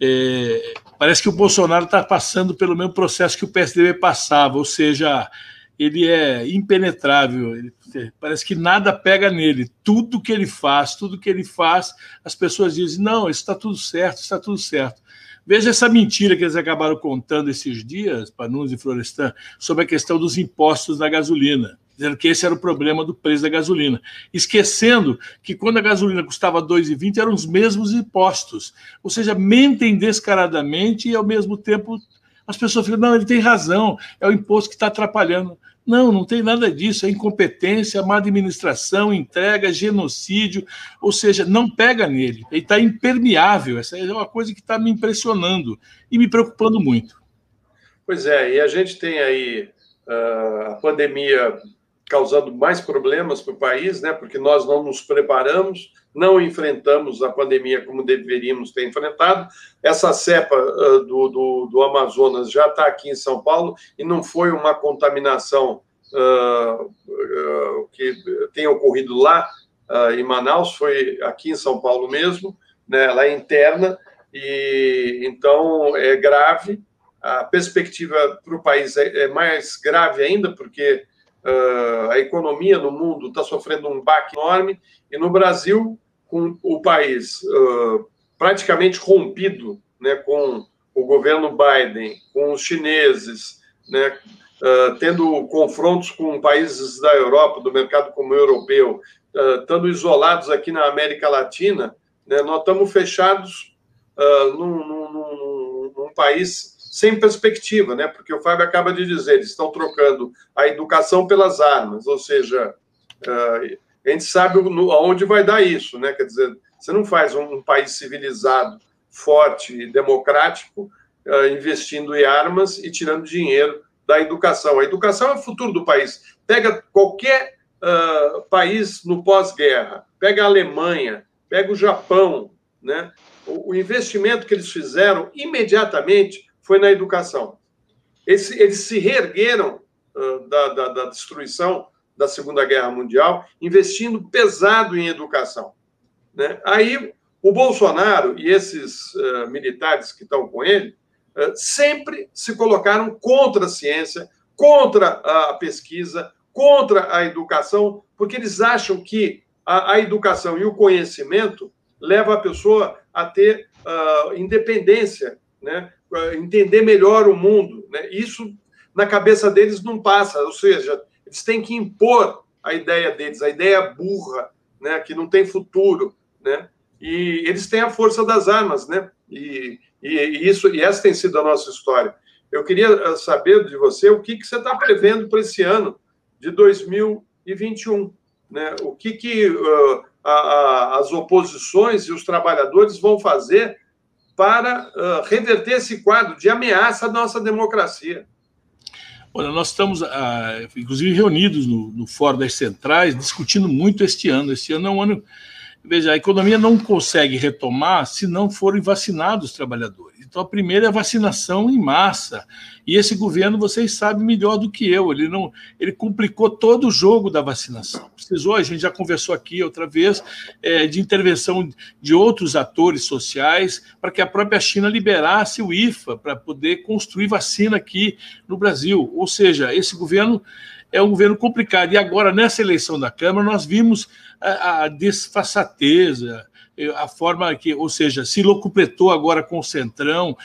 é, parece que o Bolsonaro está passando pelo mesmo processo que o PSDB passava, ou seja, ele é impenetrável, ele, parece que nada pega nele. Tudo que ele faz, tudo que ele faz, as pessoas dizem: não, isso está tudo certo, está tudo certo. Veja essa mentira que eles acabaram contando esses dias, Panus e Florestan, sobre a questão dos impostos na gasolina, dizendo que esse era o problema do preço da gasolina, esquecendo que quando a gasolina custava R$ 2,20 eram os mesmos impostos. Ou seja, mentem descaradamente e, ao mesmo tempo, as pessoas ficam, não, ele tem razão, é o imposto que está atrapalhando. Não, não tem nada disso. É incompetência, má administração, entrega, genocídio. Ou seja, não pega nele. Ele está impermeável. Essa é uma coisa que está me impressionando e me preocupando muito. Pois é, e a gente tem aí uh, a pandemia causando mais problemas para o país, né? Porque nós não nos preparamos, não enfrentamos a pandemia como deveríamos ter enfrentado. Essa cepa uh, do, do, do, Amazonas já está aqui em São Paulo e não foi uma contaminação uh, uh, que tenha ocorrido lá em Manaus, foi aqui em São Paulo mesmo, né? Ela é interna e então é grave. A perspectiva para o país é, é mais grave ainda, porque uh, a economia no mundo está sofrendo um baque enorme, e no Brasil, com o país uh, praticamente rompido né, com o governo Biden, com os chineses, né, uh, tendo confrontos com países da Europa, do mercado comum europeu, uh, estando isolados aqui na América Latina, né, nós estamos fechados uh, num, num, num, num, país sem perspectiva, né? Porque o Fábio acaba de dizer, eles estão trocando a educação pelas armas, ou seja, a gente sabe aonde vai dar isso, né? Quer dizer, você não faz um país civilizado, forte e democrático investindo em armas e tirando dinheiro da educação. A educação é o futuro do país. Pega qualquer uh, país no pós-guerra, pega a Alemanha, pega o Japão, né? O, o, investimento que eles fizeram imediatamente foi na educação. Eles, eles se reergueram uh, da, da, da destruição da Segunda Guerra Mundial, investindo pesado em educação. Né? Aí o Bolsonaro e esses uh, militares que estão com ele eh, sempre se colocaram contra a ciência, contra a pesquisa, contra a educação, porque eles acham que a, a educação e o conhecimento leva a pessoa a ter uh, independência, né? Entender melhor o mundo. Né? Isso, na cabeça deles, não passa, ou seja, eles têm que impor a ideia deles, a ideia burra, né? que não tem futuro. Né? E eles têm a força das armas, né? E, e, isso, e essa tem sido a nossa história. Eu queria eh, saber de você o que, que você está prevendo para esse ano de 2021. Né? O que, que uh, a, a, as oposições e os trabalhadores vão fazer para uh, reverter esse quadro de ameaça à nossa democracia? Olha, nós estamos, inclusive, reunidos no, no Fórum das Centrais, discutindo muito este ano. Este ano é um ano Veja, a economia não consegue retomar se não forem vacinados os trabalhadores. Então, a primeira é vacinação em massa. E esse governo, vocês sabem melhor do que eu, ele não, ele complicou todo o jogo da vacinação. Precisou, a gente já conversou aqui outra vez, é, de intervenção de outros atores sociais para que a própria China liberasse o IFA para poder construir vacina aqui no Brasil. Ou seja, esse governo é um governo complicado. E agora, nessa eleição da Câmara, nós vimos a, a desfaçateza, a forma que, ou seja, se locupletou agora com o Centrão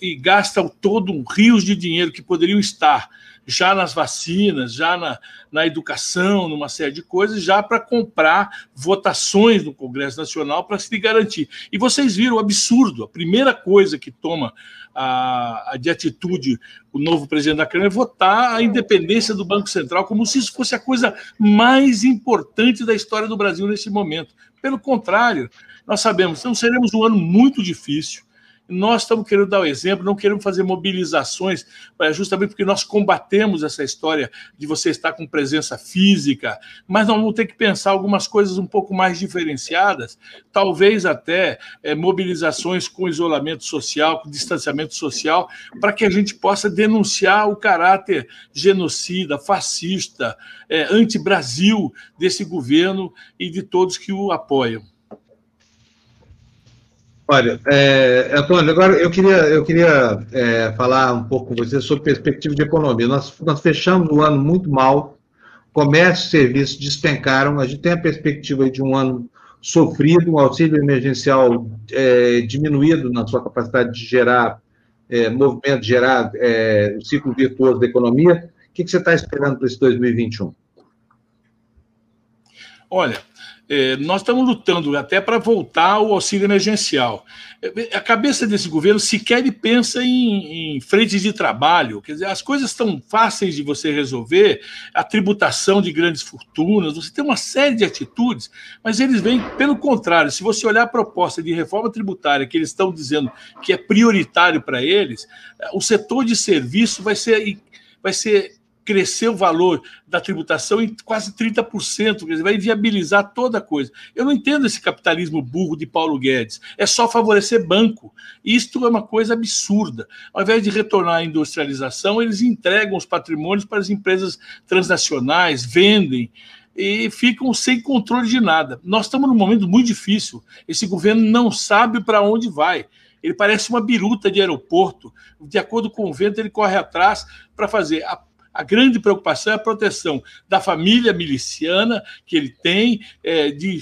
e gasta todo um rios de dinheiro que poderiam estar já nas vacinas, já na, na educação, numa série de coisas, já para comprar votações no Congresso Nacional para se garantir. E vocês viram o absurdo. A primeira coisa que toma a, a, de atitude o novo presidente da Câmara é votar a independência do Banco Central como se isso fosse a coisa mais importante da história do Brasil nesse momento. Pelo contrário, nós sabemos, então seremos um ano muito difícil nós estamos querendo dar o exemplo, não queremos fazer mobilizações, justamente porque nós combatemos essa história de você estar com presença física, mas nós vamos ter que pensar algumas coisas um pouco mais diferenciadas, talvez até é, mobilizações com isolamento social, com distanciamento social, para que a gente possa denunciar o caráter genocida, fascista, é, anti-Brasil desse governo e de todos que o apoiam. Olha, é, Antônio, agora eu queria, eu queria é, falar um pouco com você sobre perspectiva de economia. Nós, nós fechamos o ano muito mal, comércio e serviços despencaram, a gente tem a perspectiva de um ano sofrido, um auxílio emergencial é, diminuído na sua capacidade de gerar é, movimento, gerar é, o ciclo virtuoso da economia. O que, que você está esperando para esse 2021? Olha, é, nós estamos lutando até para voltar ao auxílio emergencial. É, a cabeça desse governo sequer pensa em, em frentes de trabalho. Quer dizer, as coisas estão fáceis de você resolver, a tributação de grandes fortunas, você tem uma série de atitudes, mas eles vêm pelo contrário. Se você olhar a proposta de reforma tributária que eles estão dizendo que é prioritário para eles, o setor de serviço vai ser, vai ser crescer o valor da tributação em quase 30%, quer dizer, vai viabilizar toda a coisa. Eu não entendo esse capitalismo burro de Paulo Guedes. É só favorecer banco. Isto é uma coisa absurda. Ao invés de retornar à industrialização, eles entregam os patrimônios para as empresas transnacionais, vendem e ficam sem controle de nada. Nós estamos num momento muito difícil. Esse governo não sabe para onde vai. Ele parece uma biruta de aeroporto. De acordo com o vento, ele corre atrás para fazer. A a grande preocupação é a proteção da família miliciana que ele tem, é, de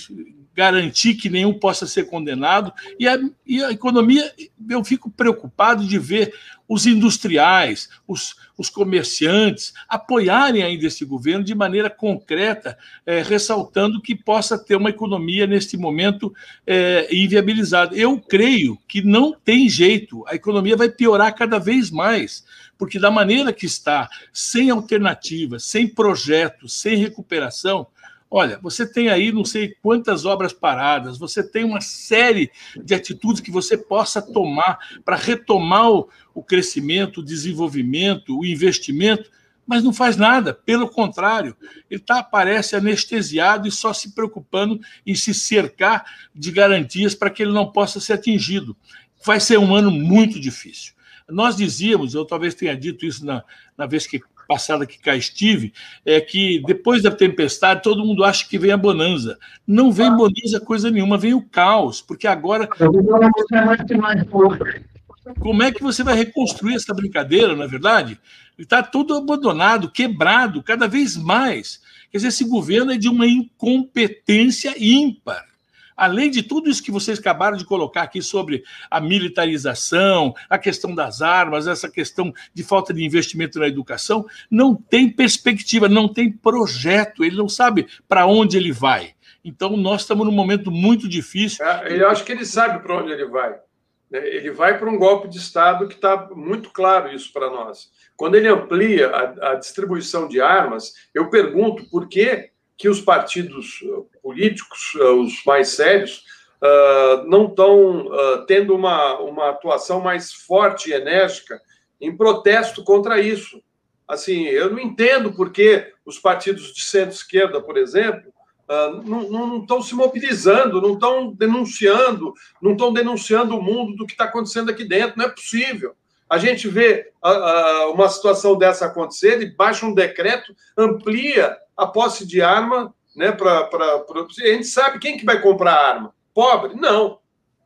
garantir que nenhum possa ser condenado. E a, e a economia, eu fico preocupado de ver os industriais, os, os comerciantes apoiarem ainda esse governo de maneira concreta, é, ressaltando que possa ter uma economia neste momento é, inviabilizada. Eu creio que não tem jeito, a economia vai piorar cada vez mais, porque da maneira que está, sem alternativa, sem projeto, sem recuperação, Olha, você tem aí não sei quantas obras paradas, você tem uma série de atitudes que você possa tomar para retomar o, o crescimento, o desenvolvimento, o investimento, mas não faz nada. Pelo contrário, ele tá, parece anestesiado e só se preocupando em se cercar de garantias para que ele não possa ser atingido. Vai ser um ano muito difícil. Nós dizíamos, eu talvez tenha dito isso na, na vez que passada que cá estive, é que depois da tempestade todo mundo acha que vem a bonança. Não vem bonança coisa nenhuma, vem o caos, porque agora. Como é que você vai reconstruir essa brincadeira, na é verdade? Está tudo abandonado, quebrado, cada vez mais. Quer dizer, esse governo é de uma incompetência ímpar além de tudo isso que vocês acabaram de colocar aqui sobre a militarização, a questão das armas, essa questão de falta de investimento na educação, não tem perspectiva, não tem projeto, ele não sabe para onde ele vai. Então, nós estamos num momento muito difícil. É, eu acho que ele sabe para onde ele vai. Né? Ele vai para um golpe de Estado que está muito claro isso para nós. Quando ele amplia a, a distribuição de armas, eu pergunto por que que os partidos uh, políticos, uh, os mais sérios, uh, não estão tendo uma, uma atuação mais forte e enérgica em protesto contra isso. Assim, eu não entendo por que os partidos de centro-esquerda, por exemplo, não estão se mobilizando, não estão denunciando, não estão denunciando o mundo do que está acontecendo aqui dentro. Não é possível. A gente vê uma situação dessa acontecer e baixa um decreto, amplia a posse de arma, né? Pra, pra, pra, a gente sabe quem que vai comprar arma. Pobre? Não.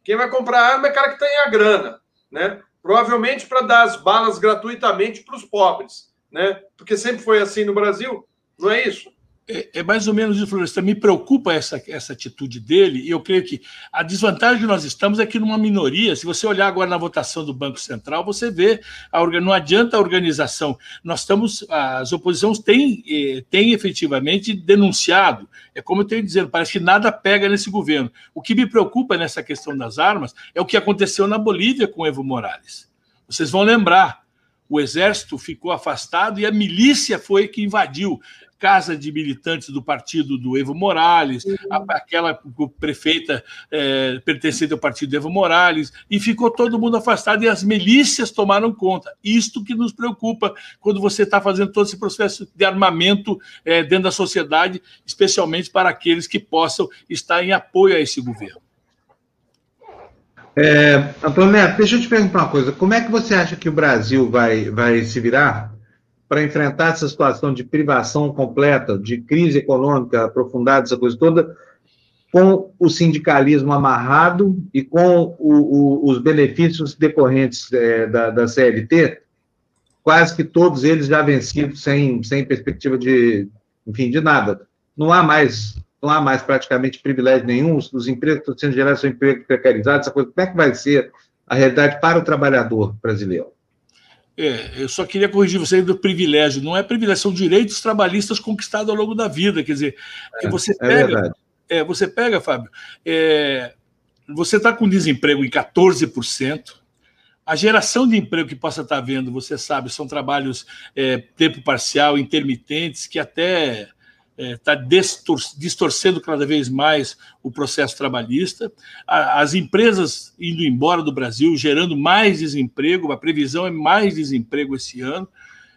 Quem vai comprar arma é cara que tem a grana, né? Provavelmente para dar as balas gratuitamente para os pobres, né? Porque sempre foi assim no Brasil, não é isso? É, é, mais ou menos isso, Floresta. Me preocupa essa, essa atitude dele, e eu creio que a desvantagem que nós estamos é que numa minoria, se você olhar agora na votação do Banco Central, você vê, a, não adianta a organização. Nós estamos, as oposições têm, eh, têm efetivamente denunciado. É como eu tenho dizendo, parece que nada pega nesse governo. O que me preocupa nessa questão das armas é o que aconteceu na Bolívia com Evo Morales. Vocês vão lembrar, o exército ficou afastado e a milícia foi que invadiu casa de militantes do partido do Evo Morales, uhum. aquela prefeita é, pertencente ao partido do Evo Morales, e ficou todo mundo afastado e as milícias tomaram conta. Isto que nos preocupa quando você está fazendo todo esse processo de armamento é, dentro da sociedade, especialmente para aqueles que possam estar em apoio a esse governo. É, Antônio Neto, deixa eu te perguntar uma coisa. Como é que você acha que o Brasil vai, vai se virar para enfrentar essa situação de privação completa, de crise econômica aprofundada, essa coisa toda, com o sindicalismo amarrado e com o, o, os benefícios decorrentes é, da, da, CLT, quase que todos eles já vencidos, sem, sem perspectiva de, enfim, de nada. Não há mais, não há mais praticamente privilégio nenhum, os, os empregos estão sendo gerados são empregos precarizados, essa coisa, como é que vai ser a realidade para o trabalhador brasileiro? É, eu só queria corrigir você do privilégio. Não é privilégio, são direitos trabalhistas conquistados ao longo da vida. Quer dizer, é, você é pega. É, é, você pega, Fábio, é, você está com desemprego em 14%. A geração de emprego que possa estar tá vendo, você sabe, são trabalhos é, tempo parcial, intermitentes, que até está é, distorcendo cada vez mais o processo trabalhista, as empresas indo embora do Brasil, gerando mais desemprego, a previsão é mais desemprego esse ano,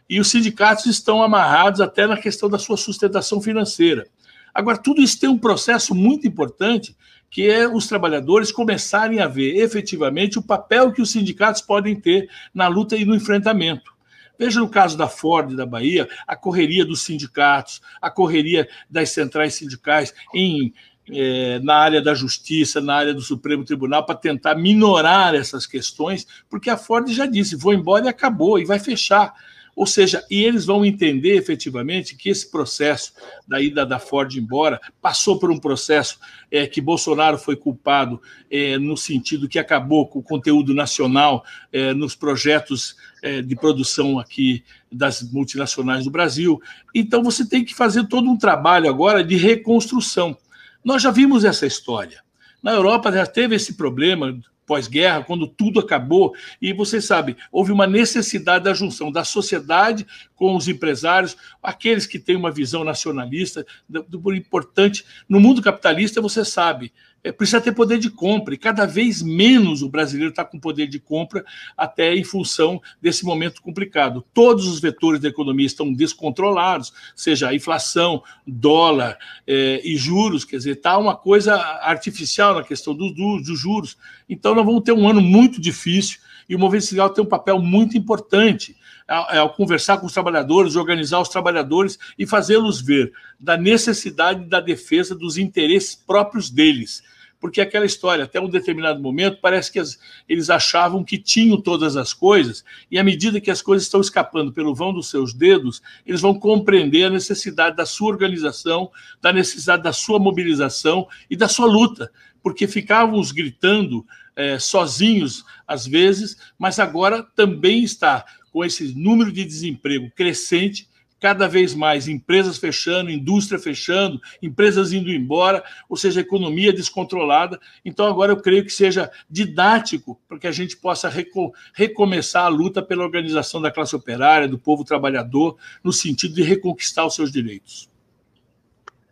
e os sindicatos estão amarrados até na questão da sua sustentação financeira. Agora, tudo isso tem um processo muito importante, que é os trabalhadores começarem a ver efetivamente o papel que os sindicatos podem ter na luta e no enfrentamento. Veja no caso da Ford da Bahia, a correria dos sindicatos, a correria das centrais sindicais em, é, na área da justiça, na área do Supremo Tribunal, para tentar minorar essas questões, porque a Ford já disse: vou embora e acabou, e vai fechar. Ou seja, e eles vão entender efetivamente que esse processo da ida da Ford embora passou por um processo é, que Bolsonaro foi culpado é, no sentido que acabou com o conteúdo nacional é, nos projetos é, de produção aqui das multinacionais do Brasil. Então você tem que fazer todo um trabalho agora de reconstrução. Nós já vimos essa história. Na Europa já teve esse problema pós-guerra, quando tudo acabou, e você sabe, houve uma necessidade da junção da sociedade com os empresários, aqueles que têm uma visão nacionalista, do, do importante. No mundo capitalista, você sabe, precisa ter poder de compra, e cada vez menos o brasileiro está com poder de compra, até em função desse momento complicado. Todos os vetores da economia estão descontrolados, seja a inflação, dólar é, e juros, quer dizer, está uma coisa artificial na questão dos, juros. Então, nós vamos ter um ano muito difícil, e o movimento sindical tem um papel muito importante ao, conversar com os trabalhadores, organizar os trabalhadores e fazê-los ver da necessidade da defesa dos interesses próprios deles. Porque aquela história, até um determinado momento, parece que as, eles achavam que tinham todas as coisas, e à medida que as coisas estão escapando pelo vão dos seus dedos, eles vão compreender a necessidade da sua organização, da necessidade da sua mobilização e da sua luta, porque ficávamos gritando é, sozinhos às vezes, mas agora também está com esse número de desemprego crescente, cada vez mais empresas fechando, indústria fechando, empresas indo embora, ou seja, economia descontrolada. Então, agora eu creio que seja didático para que a gente possa reco recomeçar a luta pela organização da classe operária, do povo trabalhador, no sentido de reconquistar os seus direitos.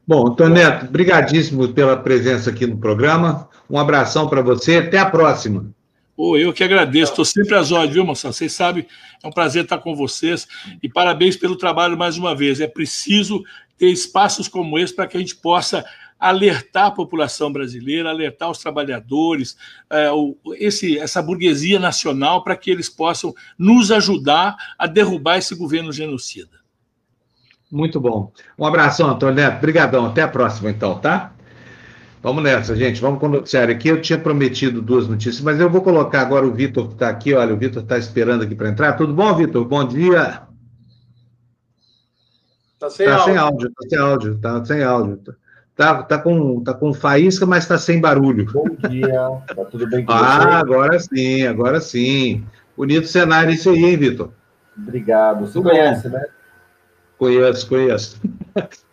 Bom, Antônio Neto, brigadíssimo pela presença aqui no programa. Um abração para você. Até a próxima. Oh, eu que agradeço, estou sempre às ordens, viu, moção? Vocês sabem, é um prazer estar com vocês e parabéns pelo trabalho mais uma vez. É preciso ter espaços como esse para que a gente possa alertar a população brasileira, alertar os trabalhadores, é, esse, essa burguesia nacional, para que eles possam nos ajudar a derrubar esse governo genocida. Muito bom. Um abração, Antônio Neto. Obrigadão. Até a próxima, então, tá? Vamos nessa, gente. Vamos com o noticiário aqui. Eu tinha prometido duas notícias, mas eu vou colocar agora o Vitor que está aqui. Olha, o Vitor está esperando aqui para entrar. Tudo bom, Vitor? Bom dia. Está sem, tá sem áudio. Está sem áudio. Está sem áudio. Tá, tá, com, tá com faísca, mas está sem barulho. Bom dia. Tá tudo bem com ah, você? Ah, agora sim, agora sim. Bonito cenário isso aí, hein, Vitor? Obrigado. Você conhece, né? Conheço, conheço.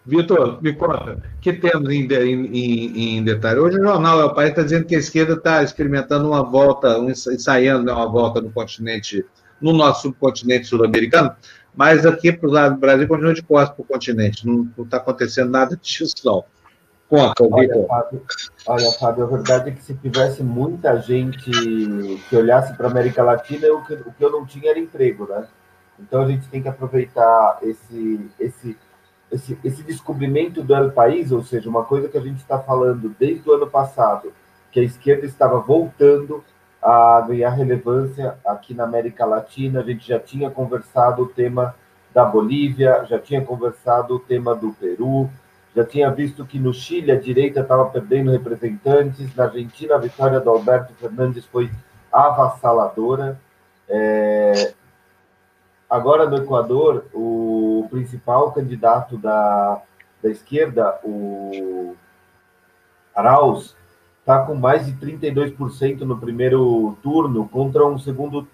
Vitor, me conta, o que temos em, em, em, detalhe? Hoje o jornal El País está dizendo que a esquerda está experimentando uma volta, um, ensaiando né, uma volta no continente, no nosso subcontinente sul-americano, mas aqui para o lado do Brasil continua de costas para o continente, não está acontecendo nada disso, não. Conta, Fábio, olha, Fábio, a verdade é que se tivesse muita gente que olhasse para a América Latina, o que, o que eu não tinha era emprego, né? Então a gente tem que aproveitar esse, esse esse, esse descobrimento do El País, ou seja, uma coisa que a gente está falando desde o ano passado, que a esquerda estava voltando a ganhar relevância aqui na América Latina, a gente já tinha conversado o tema da Bolívia, já tinha conversado o tema do Peru, já tinha visto que no Chile a direita estava perdendo representantes, na Argentina a vitória do Alberto Fernandes foi avassaladora. É, Agora, no Equador, o principal candidato da, da esquerda, o Arauz, está com mais de 32% no primeiro turno contra um segundo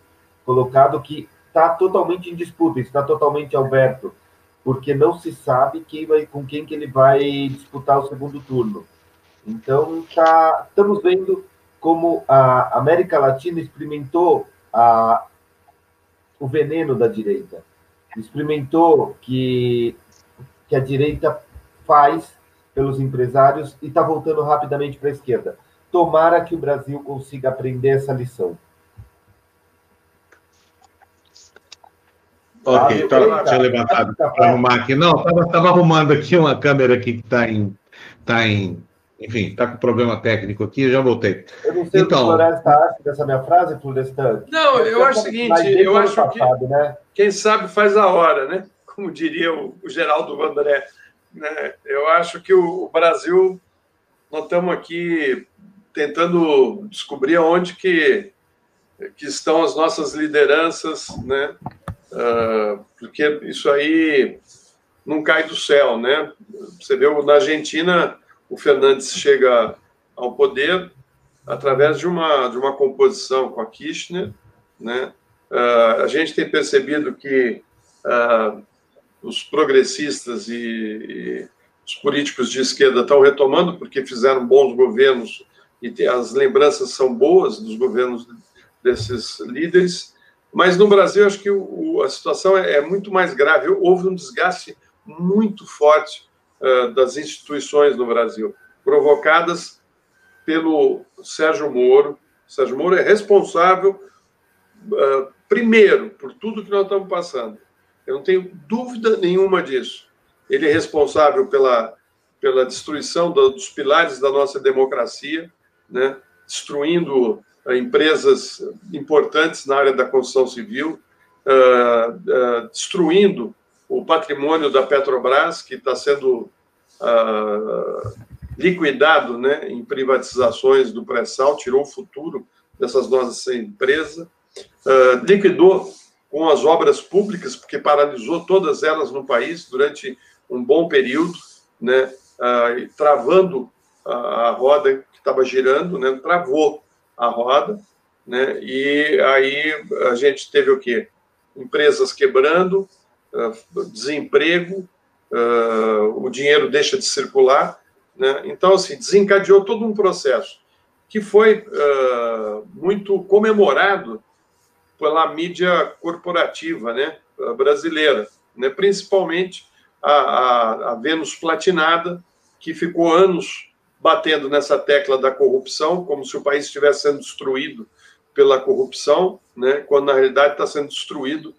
colocado que está totalmente em disputa, está totalmente aberto, porque não se sabe quem vai, com quem que ele vai disputar o segundo turno. Então, tá, estamos vendo como a América Latina experimentou a o veneno da direita. Experimentou que, que a direita faz pelos empresários e está voltando rapidamente para a esquerda. Tomara que o Brasil consiga aprender essa lição. Ok, tá, tinha levantado para arrumar aqui. Não, estava arrumando aqui uma câmera aqui que está em, tá em enfim, está com problema técnico aqui, eu já voltei. Eu não sei então, o que o Floresta acha dessa minha frase, Floresta. Não, eu, acho o seguinte, eu acho passado, que né? quem sabe faz a hora, né? Como diria o, o Geraldo Vandré. Né? Eu acho que o, o Brasil, nós estamos aqui tentando descobrir onde que, que estão as nossas lideranças, né? uh, porque isso aí não cai do céu, né? Você vê, na Argentina, o Fernandes chega ao poder através de uma, de uma composição com a Kirchner, né? Uh, a gente tem percebido que uh, os progressistas e, e, os políticos de esquerda estão retomando porque fizeram bons governos e as lembranças são boas dos governos desses líderes, mas no Brasil acho que o, a situação é, é, muito mais grave. Houve um desgaste muito forte uh, das instituições no Brasil, provocadas pelo Sérgio Moro. Sérgio Moro é responsável, uh, primeiro, por tudo que nós estamos passando. Eu não tenho dúvida nenhuma disso. Ele é responsável pela, pela destruição dos pilares da nossa democracia, né? destruindo uh, empresas importantes na área da construção civil, destruindo o patrimônio da Petrobras, que está sendo liquidado né, em privatizações do pré-sal, tirou o futuro dessas nossas empresas, liquidou com as obras públicas, porque paralisou todas elas no país durante um bom período, né, travando a, a roda que estava girando, né, travou a roda, né, e aí a gente teve o quê? Empresas quebrando, desemprego, uh, o dinheiro deixa de circular, né, então, assim, desencadeou todo um processo que foi uh, muito comemorado pela mídia corporativa né, brasileira, né, principalmente a, a, a Vênus Platinada, que ficou anos batendo nessa tecla da corrupção, como se o país estivesse sendo destruído pela corrupção, né, quando na realidade está sendo destruído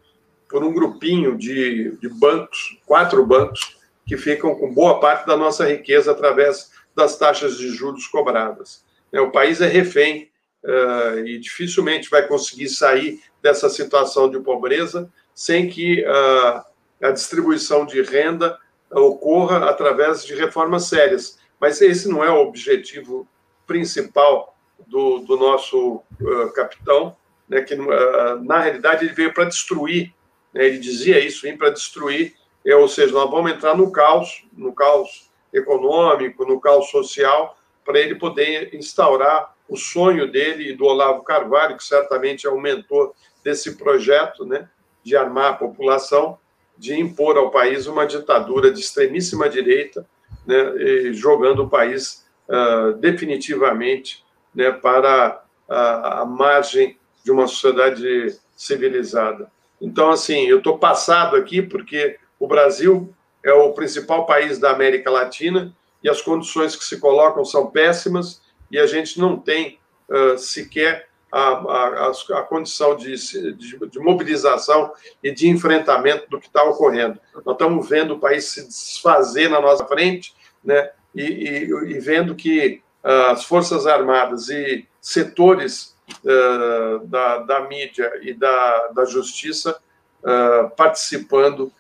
por um grupinho de, de bancos, quatro bancos, que ficam com boa parte da nossa riqueza através das taxas de juros cobradas. É, o país é refém uh, e dificilmente vai conseguir sair dessa situação de pobreza sem que uh, a distribuição de renda ocorra através de reformas sérias, mas esse não é o objetivo principal do, do nosso uh, capitão, né, que na realidade ele veio para destruir, ele dizia isso, vem para destruir, é, ou seja, nós vamos entrar no caos, no caos econômico, no caos social, para ele poder instaurar o sonho dele e do Olavo Carvalho, que certamente é o mentor desse projeto, né, de armar a população, de impor ao país uma ditadura de extremíssima direita, né, jogando o país uh, definitivamente né, para a, a, margem de uma sociedade civilizada. Então, assim, eu estou passado aqui porque o Brasil é o principal país da América Latina e as condições que se colocam são péssimas e a gente não tem uh, sequer a, a, a, condição de, de, de, mobilização e de enfrentamento do que está ocorrendo. Nós estamos vendo o país se desfazer na nossa frente né? e, e, e vendo que uh, as Forças Armadas e setores uh, da, da mídia e da, da justiça uh, participando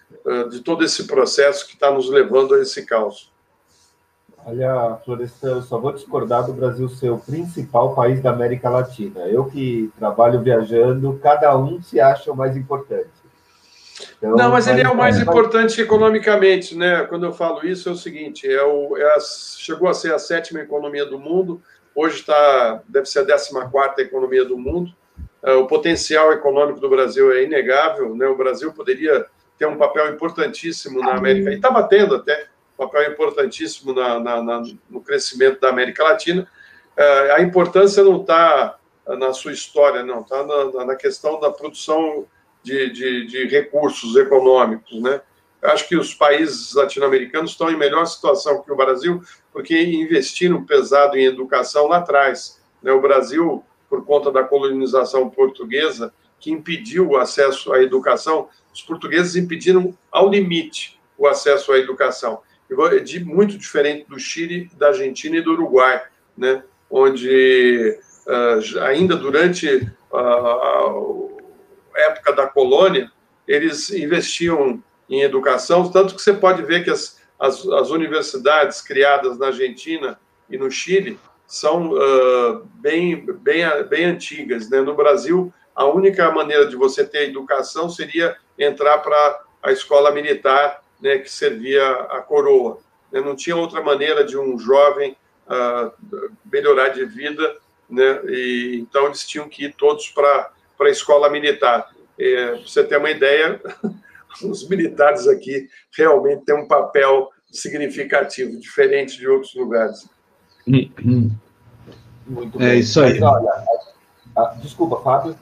de todo esse processo que está nos levando a esse caos. Olha, Florestan, eu só vou discordar do Brasil ser o principal país da América Latina. Eu que trabalho viajando, cada um se acha o mais importante. Então, não, mas ele é o mais importante economicamente, né? Quando eu falo isso, é o seguinte: é o, é a, chegou a ser a sétima economia do mundo, hoje está, deve ser a décima quarta economia do mundo. É, o potencial econômico do Brasil é inegável, né? O Brasil poderia ter um papel importantíssimo na América, e está batendo até, um papel importantíssimo na, na, na, no crescimento da América Latina. É, a importância não está na sua história, não, está na questão da produção de, de, de recursos econômicos, né? Acho que os países latino-americanos estão em melhor situação que o Brasil, porque investiram pesado em educação lá atrás. Né? O Brasil, por conta da colonização portuguesa, que impediu o acesso à educação, os portugueses impediram ao limite o acesso à educação. De, muito diferente do Chile, da Argentina e do Uruguai, né? onde uh, ainda durante uh, época da colônia, eles investiam em educação, tanto que você pode ver que as, as, as universidades criadas na Argentina e no Chile são uh, bem, bem, bem antigas. Né? No Brasil, a única maneira de você ter educação seria entrar para a escola militar, né, que servia a coroa. Né? Não tinha outra maneira de um jovem uh, melhorar de vida, né? E, então eles tinham que ir todos para a escola militar. É, para você ter uma ideia, os militares aqui realmente têm um papel significativo, diferente de outros lugares. Muito é bem. isso aí. Mas, olha, desculpa, Fábio.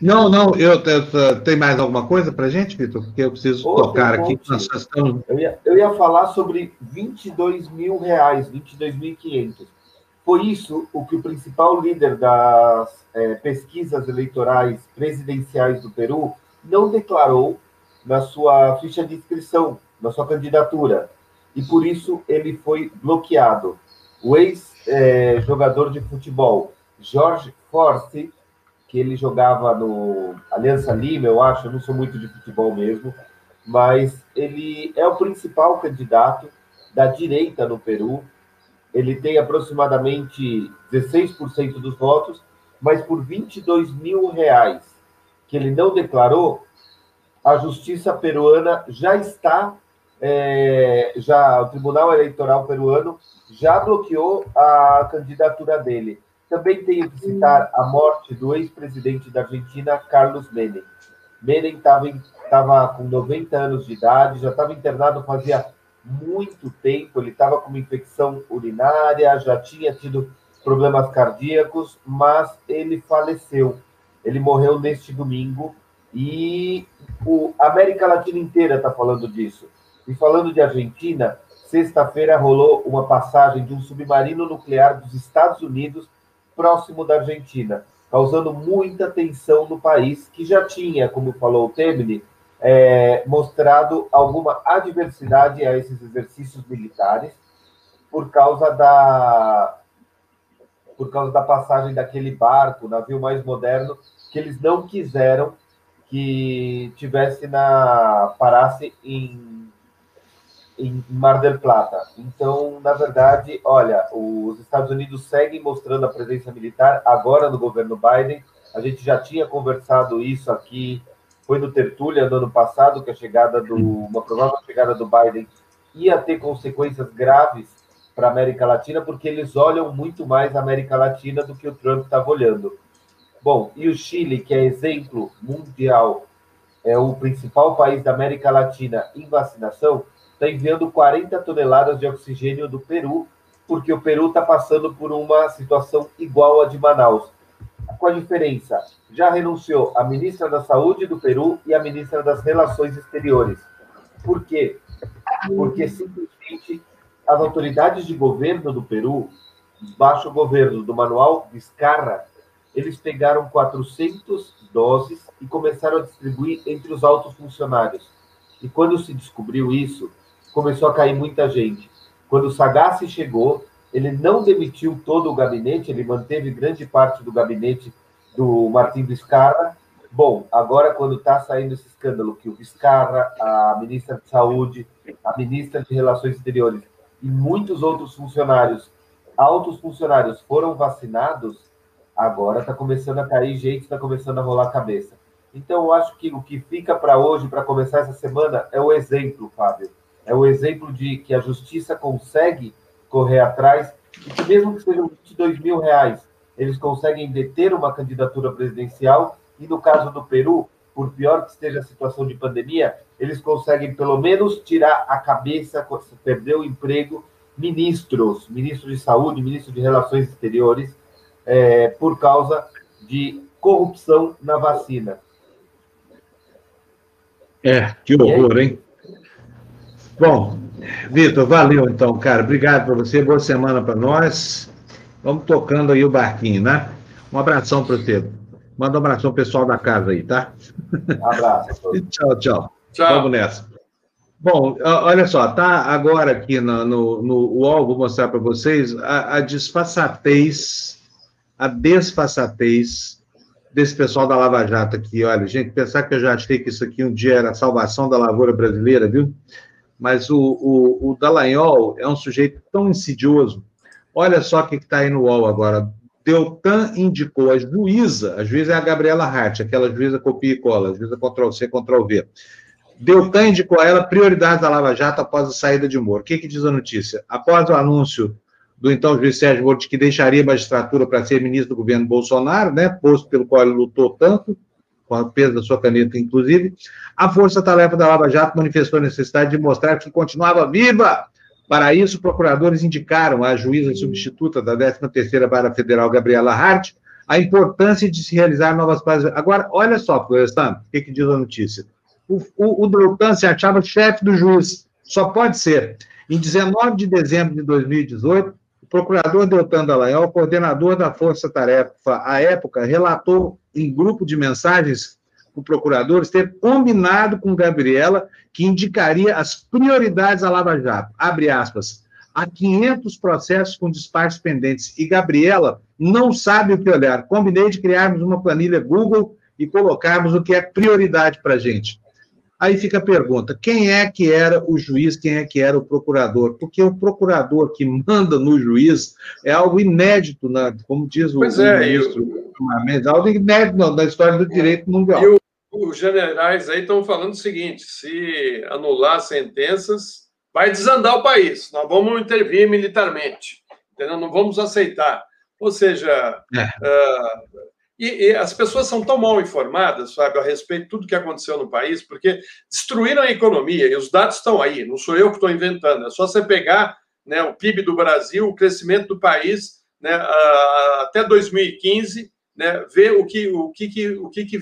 Não, não, eu, eu tem mais alguma coisa para gente, Vitor? Porque eu preciso Ô, tocar aqui. Nós estamos... eu, ia, eu ia falar sobre 22 mil reais, 22.500. Foi isso o que o principal líder das é, pesquisas eleitorais presidenciais do Peru não declarou na sua ficha de inscrição, na sua candidatura. E por isso ele foi bloqueado. O ex-jogador é, de futebol, Jorge Forte, que ele jogava no Aliança Lima, eu acho, eu não sou muito de futebol mesmo, mas ele é o principal candidato da direita no Peru. Ele tem aproximadamente 16% dos votos, mas por 22 mil reais que ele não declarou, a justiça peruana já está, é, já o Tribunal Eleitoral peruano já bloqueou a candidatura dele. Também tenho que citar a morte do ex-presidente da Argentina, Carlos Menem. Menem estava com 90 anos de idade, já estava internado fazia muito tempo, ele estava com uma infecção urinária, já tinha tido problemas cardíacos, mas ele faleceu. Ele morreu neste domingo e o a América Latina inteira está falando disso. E falando de Argentina, sexta-feira rolou uma passagem de um submarino nuclear dos Estados Unidos próximo da Argentina, causando muita tensão no país, que já tinha, como falou o Temini, é, mostrado alguma adversidade a esses exercícios militares por causa da por causa da passagem daquele barco, navio mais moderno, que eles não quiseram que tivesse na parasse em em Mar del Plata. Então, na verdade, olha, os Estados Unidos seguem mostrando a presença militar agora no governo Biden. A gente já tinha conversado isso aqui, foi no Tertúlia no ano passado, que a chegada do uma provável chegada do Biden ia ter consequências graves para a América Latina, porque eles olham muito mais a América Latina do que o Trump estava olhando. Bom, e o Chile, que é exemplo mundial, é o principal país da América Latina em vacinação, está enviando 40 toneladas de oxigênio do Peru, porque o Peru está passando por uma situação igual a de Manaus. Com a diferença, já renunciou a ministra da Saúde do Peru e a ministra das Relações Exteriores. Por quê? Porque simplesmente as autoridades de governo do Peru, baixo governo do Manuel Vizcarra, eles pegaram 400 doses e começaram a distribuir entre os altos funcionários. E quando se descobriu isso, começou a cair muita gente. Quando o Sagasti chegou, ele não demitiu todo o gabinete, ele manteve grande parte do gabinete do Martim Vizcarra. Bom, agora quando está saindo esse escândalo que o Vizcarra, a ministra de Saúde, a ministra de Relações Exteriores e muitos outros funcionários, altos funcionários, foram vacinados, agora está começando a cair gente, está começando a rolar a cabeça. Então, eu acho que o que fica para hoje, para começar essa semana, é o exemplo, Fábio é o exemplo de que a justiça consegue correr atrás e que mesmo que sejam 22 mil reais, eles conseguem deter uma candidatura presidencial e no caso do Peru, por pior que esteja a situação de pandemia, eles conseguem pelo menos tirar a cabeça, perder o emprego, ministros, ministro de saúde, ministro de relações exteriores, é, por causa de corrupção na vacina. É, que horror, hein? Bom, Vitor, valeu então, cara. Obrigado para você, boa semana para nós. Vamos tocando aí o barquinho, né? Um abração para você. Manda um abração pessoal da casa aí, tá? Um abraço. tchau, tchau, tchau. Vamos nessa. Bom, olha só, tá agora aqui no, no, no UOL, vou mostrar para vocês a, a disfarçatez, a desfaçatez desse pessoal da Lava Jato aqui. Olha, gente, pensar que eu já achei que isso aqui um dia era a salvação da lavoura brasileira, viu? mas o, o, o Dallagnol é um sujeito tão insidioso. Olha só o que está aí no UOL agora. Deltan indicou a juíza, a juíza é a Gabriela Hart, aquela juíza copia e cola, juíza Ctrl-C, Ctrl-V. Deltan indicou a ela prioridade da Lava Jato após a saída de Moro. O que, que diz a notícia? Após o anúncio do então juiz Sérgio Moro de que deixaria a magistratura para ser ministro do governo Bolsonaro, né, posto pelo qual ele lutou tanto, com a peso da sua caneta, inclusive, a força-tarefa da Lava Jato manifestou a necessidade de mostrar que continuava viva. Para isso, procuradores indicaram à juíza substituta da 13ª Vara Federal, Gabriela Hart, a importância de se realizar novas bases. Agora, olha só, Florestan, o que, que diz a notícia. O, o, o se achava chefe do juiz, só pode ser. Em 19 de dezembro de 2018, o procurador Deltan Dallagnol, coordenador da Força Tarefa à época, relatou em grupo de mensagens com procuradores ter combinado com Gabriela que indicaria as prioridades à Lava Jato. Abre aspas. Há 500 processos com despachos pendentes e Gabriela não sabe o que olhar. Combinei de criarmos uma planilha Google e colocarmos o que é prioridade para a gente. Aí fica a pergunta: quem é que era o juiz, quem é que era o procurador? Porque o procurador que manda no juiz é algo inédito, na, como diz o, pois o é, ministro eu... algo inédito na história do direito mundial. E o, os generais aí estão falando o seguinte: se anular sentenças, vai desandar o país. Nós vamos intervir militarmente, entendeu? não vamos aceitar. Ou seja, é. uh, e, e, as pessoas são tão mal informadas, sabe, a respeito de tudo que aconteceu no país, porque destruíram a economia, e os dados estão aí, não sou eu que estou inventando, é só você pegar né, o PIB do Brasil, o crescimento do país né, até 2015, né, ver o que, o, que, que, o que,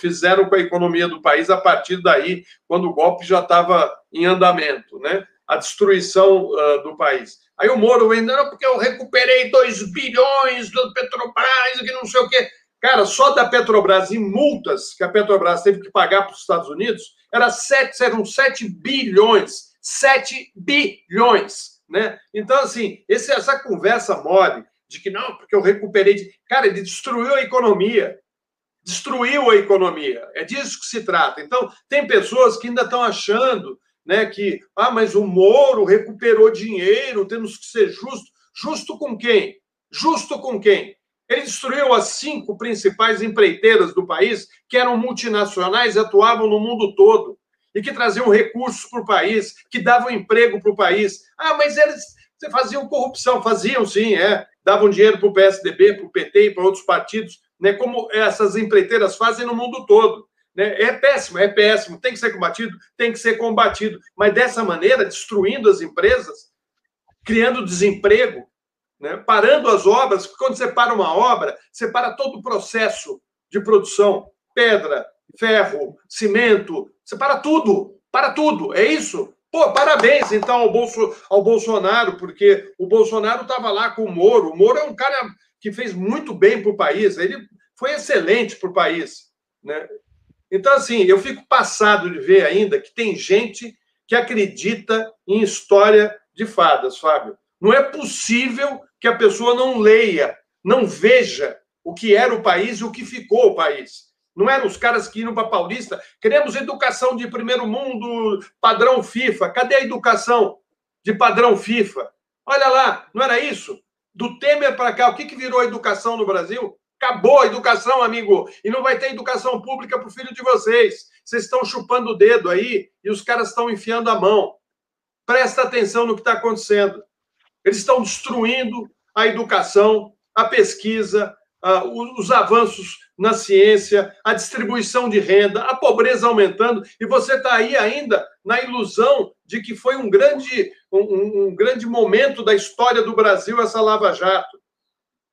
fizeram com a economia do país a partir daí, quando o golpe já estava em andamento, né, a destruição uh, do país. Aí o Moro ainda, não, porque eu recuperei 2 bilhões do Petrobras, que não sei o quê. Cara, só da Petrobras em multas que a Petrobras teve que pagar para os Estados Unidos era 7, eram 7 bilhões. 7 bilhões. Né? Então, assim, esse, essa conversa mole de que não, porque eu recuperei. De... Cara, ele destruiu a economia. Destruiu a economia. É disso que se trata. Então, tem pessoas que ainda estão achando né, que, ah, mas o Moro recuperou dinheiro, temos que ser justo. Justo com quem? Justo com quem? Ele destruiu as cinco principais empreiteiras do país, que eram multinacionais e atuavam no mundo todo, e que traziam recursos para o país, que davam emprego para o país. Ah, mas eles faziam corrupção. Faziam, sim, é. Davam dinheiro para o PSDB, para o PT e para outros partidos, né, como essas empreiteiras fazem no mundo todo. Né? É péssimo, é péssimo. Tem que ser combatido? Tem que ser combatido. Mas dessa maneira, destruindo as empresas, criando desemprego, né? parando as obras, porque quando você para uma obra, você para todo o processo de produção, pedra, ferro, cimento, você para tudo, para tudo, é isso. Pô, parabéns então ao, Bolso, ao Bolsonaro, porque o Bolsonaro estava lá com o Moro. O Moro é um cara que fez muito bem para o país, ele foi excelente para o país. Né? Então, assim, eu fico passado de ver ainda que tem gente que acredita em história de fadas, Fábio. Não é possível que a pessoa não leia, não veja o que era o país e o que ficou o país. Não eram os caras que iam para Paulista. Queremos educação de primeiro mundo, padrão FIFA. Cadê a educação de padrão FIFA? Olha lá, não era isso? Do Temer para cá, o que, que virou a educação no Brasil? Acabou a educação, amigo. E não vai ter educação pública para o filho de vocês. Vocês estão chupando o dedo aí e os caras estão enfiando a mão. Presta atenção no que está acontecendo. Eles estão destruindo a educação, a pesquisa, os avanços na ciência, a distribuição de renda, a pobreza aumentando, e você está aí ainda na ilusão de que foi um grande, um, um, grande momento da história do Brasil essa Lava Jato.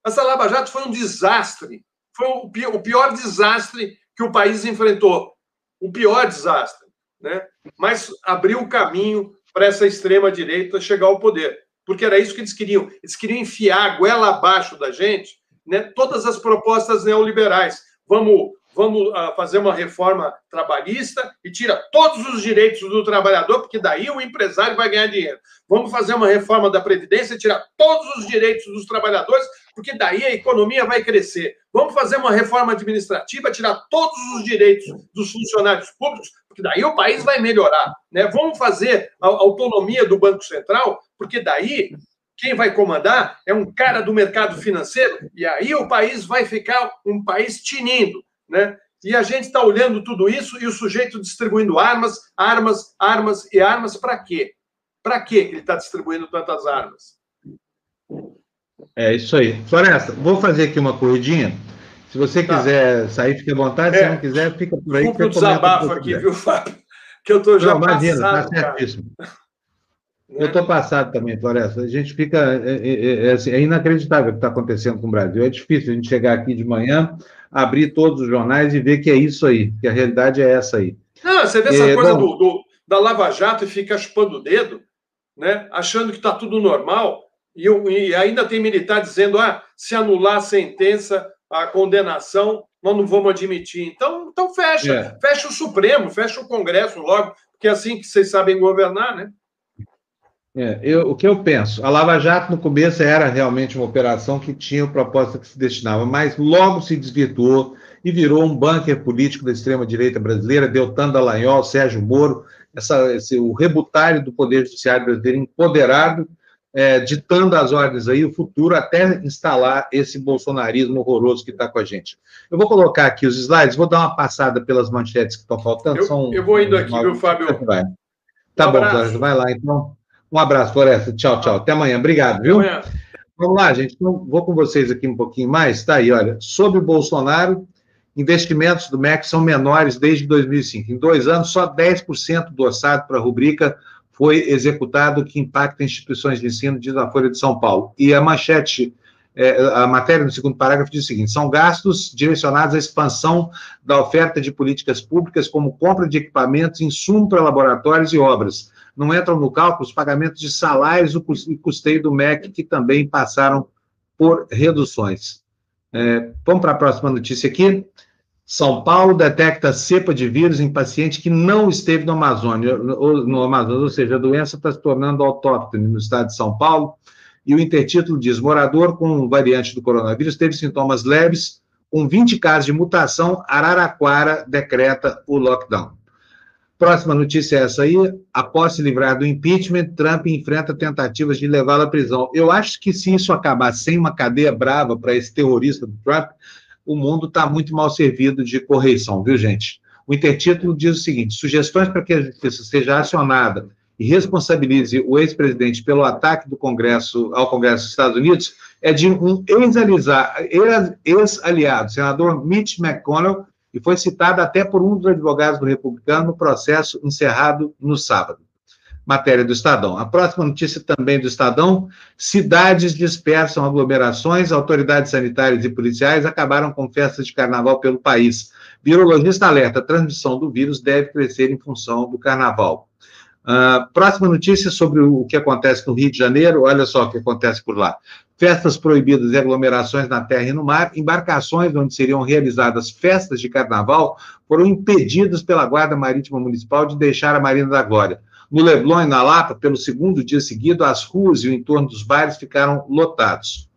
Essa Lava Jato foi um desastre, foi o pior, o pior desastre que o país enfrentou, o pior desastre, né? Mas abriu o caminho para essa extrema direita chegar ao poder porque era isso que eles queriam. Eles queriam enfiar a goela abaixo da gente né, todas as propostas neoliberais. Vamos, vamos uh, fazer uma reforma trabalhista e tira todos os direitos do trabalhador, porque daí o empresário vai ganhar dinheiro. Vamos fazer uma reforma da Previdência e tirar todos os direitos dos trabalhadores, porque daí a economia vai crescer. Vamos fazer uma reforma administrativa, tirar todos os direitos dos funcionários públicos, porque daí o país vai melhorar. Né? Vamos fazer a autonomia do Banco Central, porque daí quem vai comandar é um cara do mercado financeiro, e aí o país vai ficar um país tinindo, né? E a gente está olhando tudo isso e o sujeito distribuindo armas, armas, armas e armas para quê? Para quê que ele está distribuindo tantas armas? É isso aí. Floresta, vou fazer aqui uma corridinha. Se você tá. quiser sair, fique à vontade. É. Se não quiser, fica por aí. Desculpa o desabafo aqui, viu, Fábio? Que eu estou já não, imagina, tá passado. Tá certíssimo. Eu estou passado também, Floresta. A gente fica. É, é, é, é, assim, é inacreditável o que está acontecendo com o Brasil. É difícil a gente chegar aqui de manhã, abrir todos os jornais e ver que é isso aí, que a realidade é essa aí. Não, você vê essa é, coisa bom, do, do, da Lava Jato e fica chupando o dedo, né? achando que está tudo normal, e, e, ainda tem militar dizendo: ah, se anular a sentença, a condenação, nós não vamos admitir. Então, então fecha, é. fecha o Supremo, fecha o Congresso logo, porque é assim que vocês sabem governar, né? É, eu, o que eu penso? A Lava Jato, no começo, era realmente uma operação que tinha o propósito que se destinava, mas logo se desvirtuou e virou um bunker político da extrema-direita brasileira, Deltan Dallagnol, Sérgio Moro, essa, esse, o rebutário do Poder Judiciário brasileiro empoderado, é, ditando as ordens aí, o futuro, até instalar esse bolsonarismo horroroso que está com a gente. Eu vou colocar aqui os slides, vou dar uma passada pelas manchetes que estão faltando. Eu, São, eu vou indo aqui, viu, Fábio? Vai. Tá um bom, vai lá, então. Um abraço, Floresta. Tchau, tchau. Até amanhã. Obrigado, viu? Amanhã. Vamos lá, gente. Então, vou com vocês aqui um pouquinho mais. Tá aí, olha. Sobre o Bolsonaro, investimentos do MEC são menores desde 2005. Em dois anos, só 10% do orçado para a rubrica foi executado que impacta instituições de ensino, diz a Folha de São Paulo. E a manchete, é, a matéria no segundo parágrafo diz o seguinte: são gastos direcionados à expansão da oferta de políticas públicas, como compra de equipamentos, insumo para laboratórios e obras não entram no cálculo os pagamentos de salários e custeio do MEC, que também passaram por reduções. É, vamos para a próxima notícia aqui. São Paulo detecta cepa de vírus em paciente que não esteve no Amazônia, ou, no Amazonas, ou seja, a doença está se tornando autóctone no estado de São Paulo. E o intertítulo diz: morador com variante do coronavírus teve sintomas leves, com 20 casos de mutação, Araraquara decreta o lockdown. Próxima notícia é essa aí. Após se livrar do impeachment, Trump enfrenta tentativas de levá-lo à prisão. Eu acho que se isso acabar sem uma cadeia brava para esse terrorista do Trump, o mundo está muito mal servido de correição, viu, gente? O intertítulo diz o seguinte: sugestões para que a justiça seja acionada e responsabilize o ex-presidente pelo ataque do Congresso ao Congresso dos Estados Unidos é de um ex-aliado, senador Mitch McConnell, e foi citada até por um dos advogados do republicano no processo encerrado no sábado. Matéria do Estadão. A próxima notícia também do Estadão: cidades dispersam aglomerações, autoridades sanitárias e policiais acabaram com festas de carnaval pelo país. Virologista alerta: transmissão do vírus deve crescer em função do carnaval. Uh, próxima notícia sobre o que acontece no Rio de Janeiro. Olha só o que acontece por lá festas proibidas e aglomerações na terra e no mar, embarcações onde seriam realizadas festas de carnaval foram impedidas pela Guarda Marítima Municipal de deixar a Marina da Glória. No Leblon e na Lapa, pelo segundo dia seguido, as ruas e o entorno dos bares ficaram lotados.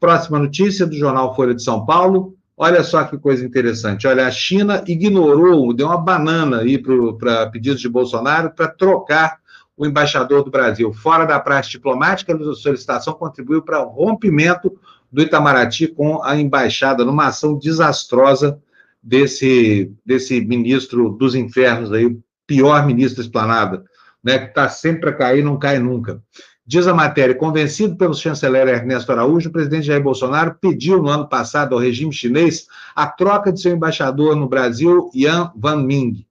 Próxima notícia do jornal Folha de São Paulo. Olha só que coisa interessante. Olha, a China ignorou, deu uma banana aí para pedidos de Bolsonaro para trocar o embaixador do Brasil. Fora da praxe diplomática, a solicitação contribuiu para o rompimento do Itamaraty com a embaixada, numa ação desastrosa desse, desse ministro dos infernos aí, pior ministro esplanada, né, que está sempre a cair, não cai nunca. Diz a matéria, convencido pelo chanceler Ernesto Araújo, o presidente Jair Bolsonaro pediu no ano passado ao regime chinês a troca de seu embaixador no Brasil, Yan Vanming.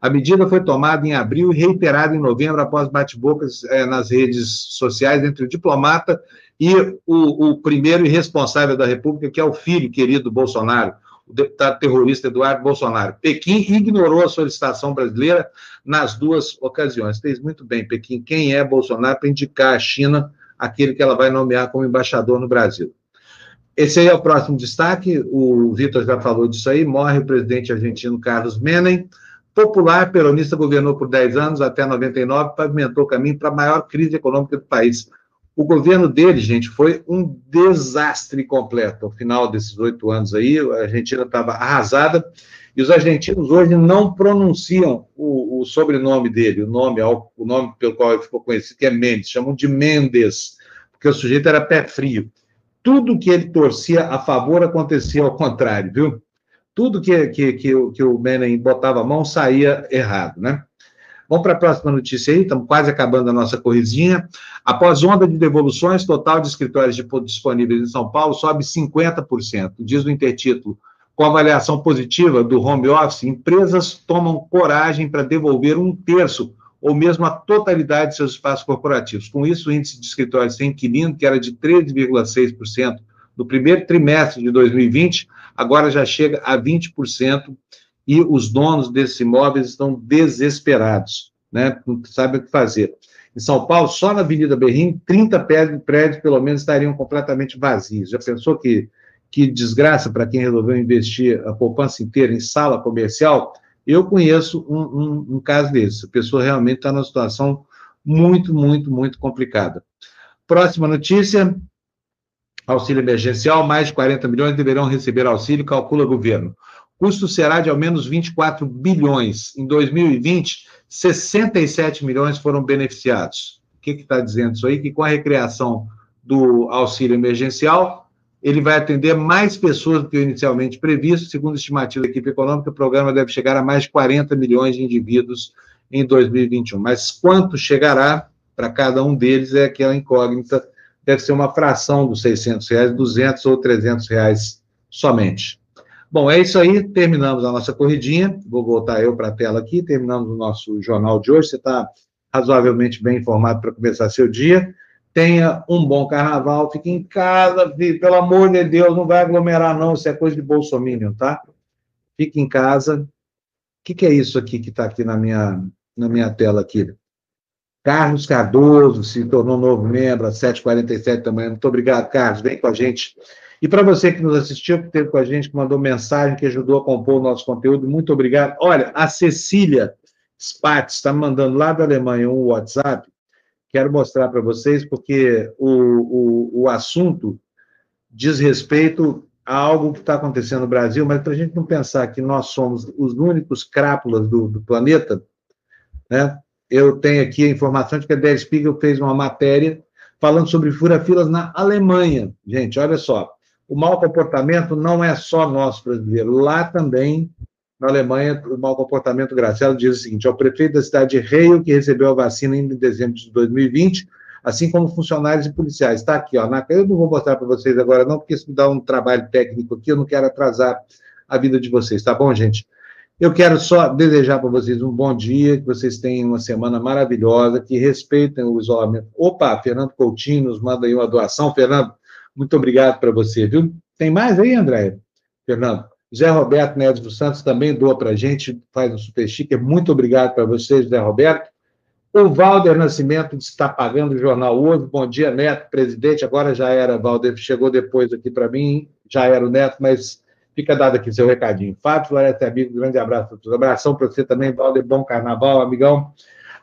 A medida foi tomada em abril e reiterada em novembro após bate-bocas é, nas redes sociais entre o diplomata e o, o primeiro irresponsável da República, que é o filho querido Bolsonaro, o deputado terrorista Eduardo Bolsonaro. Pequim ignorou a solicitação brasileira nas duas ocasiões. Fez muito bem, Pequim, quem é Bolsonaro para indicar a China aquele que ela vai nomear como embaixador no Brasil. Esse aí é o próximo destaque, o Vitor já falou disso aí, morre o presidente argentino Carlos Menem, popular peronista governou por 10 anos, até 99, pavimentou o caminho para a maior crise econômica do país. O governo dele, gente, foi um desastre completo. Ao final desses oito anos aí, a Argentina estava arrasada e os argentinos hoje não pronunciam o, o sobrenome dele, o nome, o nome pelo qual ele ficou conhecido, que é Mendes, chamam de Mendes porque o sujeito era pé frio. Tudo que ele torcia a favor acontecia ao contrário, viu? Tudo que, que, que, que o Menem botava a mão saía errado, né? Vamos para a próxima notícia aí, estamos quase acabando a nossa corridinha. Após onda de devoluções, total de escritórios disponíveis em São Paulo sobe 50%. Diz o intertítulo, com avaliação positiva do home office, empresas tomam coragem para devolver um terço ou mesmo a totalidade de seus espaços corporativos. Com isso, o índice de escritórios sem inquilino, que era de 13,6% no primeiro trimestre de 2020, agora já chega a 20%, e os donos desses imóveis estão desesperados, né? não sabem o que fazer. Em São Paulo, só na Avenida Berrim, 30 prédios, pelo menos, estariam completamente vazios. Já pensou que, que desgraça para quem resolveu investir a poupança inteira em sala comercial? Eu conheço um, um, um caso desse. A pessoa realmente está numa situação muito, muito, muito complicada. Próxima notícia: auxílio emergencial, mais de 40 milhões deverão receber auxílio, calcula o governo. Custo será de ao menos 24 bilhões. Em 2020, 67 milhões foram beneficiados. O que está dizendo isso aí? Que com a recriação do auxílio emergencial, ele vai atender mais pessoas do que inicialmente previsto. Segundo a estimativa da equipe econômica, o programa deve chegar a mais de 40 milhões de indivíduos em 2021. Mas quanto chegará para cada um deles é aquela incógnita. Deve ser uma fração dos 600 reais, 200 ou 300 reais somente. Bom, é isso aí. Terminamos a nossa corridinha. Vou voltar eu para a tela aqui. Terminamos o nosso jornal de hoje. Você está razoavelmente bem informado para começar seu dia. Tenha um bom carnaval, fique em casa, pelo amor de Deus, não vai aglomerar, não, isso é coisa de Bolsonaro, tá? Fique em casa. O que, que é isso aqui que está aqui na minha, na minha tela aqui? Carlos Cardoso se tornou novo membro às 7h47 da manhã. Muito obrigado, Carlos. Vem com a gente. E para você que nos assistiu, que esteve com a gente, que mandou mensagem, que ajudou a compor o nosso conteúdo, muito obrigado. Olha, a Cecília Spatz está mandando lá da Alemanha um WhatsApp quero mostrar para vocês, porque o, o, o assunto diz respeito a algo que está acontecendo no Brasil, mas para a gente não pensar que nós somos os únicos crápulas do, do planeta, né? eu tenho aqui a informação de que a Der Spiegel fez uma matéria falando sobre fura-filas na Alemanha. Gente, olha só, o mau comportamento não é só nosso brasileiro, lá também na Alemanha, o mau comportamento Graciela diz o seguinte: ao prefeito da cidade de Reio, que recebeu a vacina em dezembro de 2020, assim como funcionários e policiais. Está aqui, ó. Na, eu não vou mostrar para vocês agora, não, porque isso me dá um trabalho técnico aqui, eu não quero atrasar a vida de vocês, tá bom, gente? Eu quero só desejar para vocês um bom dia, que vocês tenham uma semana maravilhosa, que respeitem o isolamento. Opa, Fernando Coutinho nos manda aí uma doação. Fernando, muito obrigado para você, viu? Tem mais aí, André? Fernando? Zé Roberto Neves dos Santos também doa para a gente, faz um super chique. Muito obrigado para vocês, Zé Roberto. O Valder Nascimento está pagando o jornal hoje. Bom dia, Neto, presidente. Agora já era, Valder, chegou depois aqui para mim, já era o Neto, mas fica dado aqui seu recadinho. Fábio Floresta Amigo, grande abraço. Abração para você também, Valder. Bom carnaval, amigão.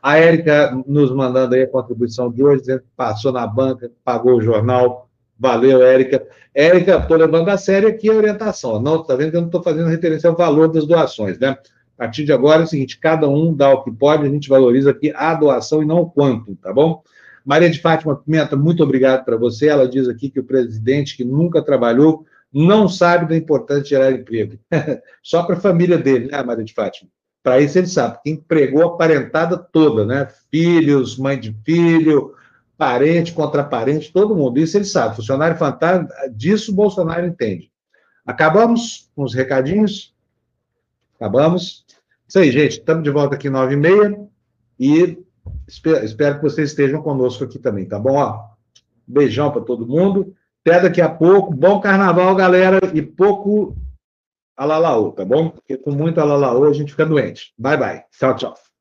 A Érica nos mandando aí a contribuição de hoje, dizendo que passou na banca, pagou o jornal. Valeu, Érica. Érica, estou levando a sério aqui a orientação. Não, está vendo que eu não estou fazendo referência ao valor das doações, né? A partir de agora é o seguinte: cada um dá o que pode, a gente valoriza aqui a doação e não o quanto, tá bom? Maria de Fátima Pimenta, muito obrigado para você. Ela diz aqui que o presidente, que nunca trabalhou, não sabe da importância de gerar emprego. Só para a família dele, né, Maria de Fátima? Para isso ele sabe, porque empregou a parentada toda, né? Filhos, mãe de filho, parente contra parente, todo mundo. Isso ele sabe. Funcionário fantasma, disso Bolsonaro entende. Acabamos com os recadinhos? Acabamos. Isso aí, gente. Estamos de volta aqui nove e meia e espero, espero, que vocês estejam conosco aqui também, tá bom? Ó, beijão para todo mundo. Até daqui a pouco. Bom carnaval, galera, e pouco alalaô, tá bom? Porque com muito alalaô a gente fica doente. Bye, bye. Tchau, tchau.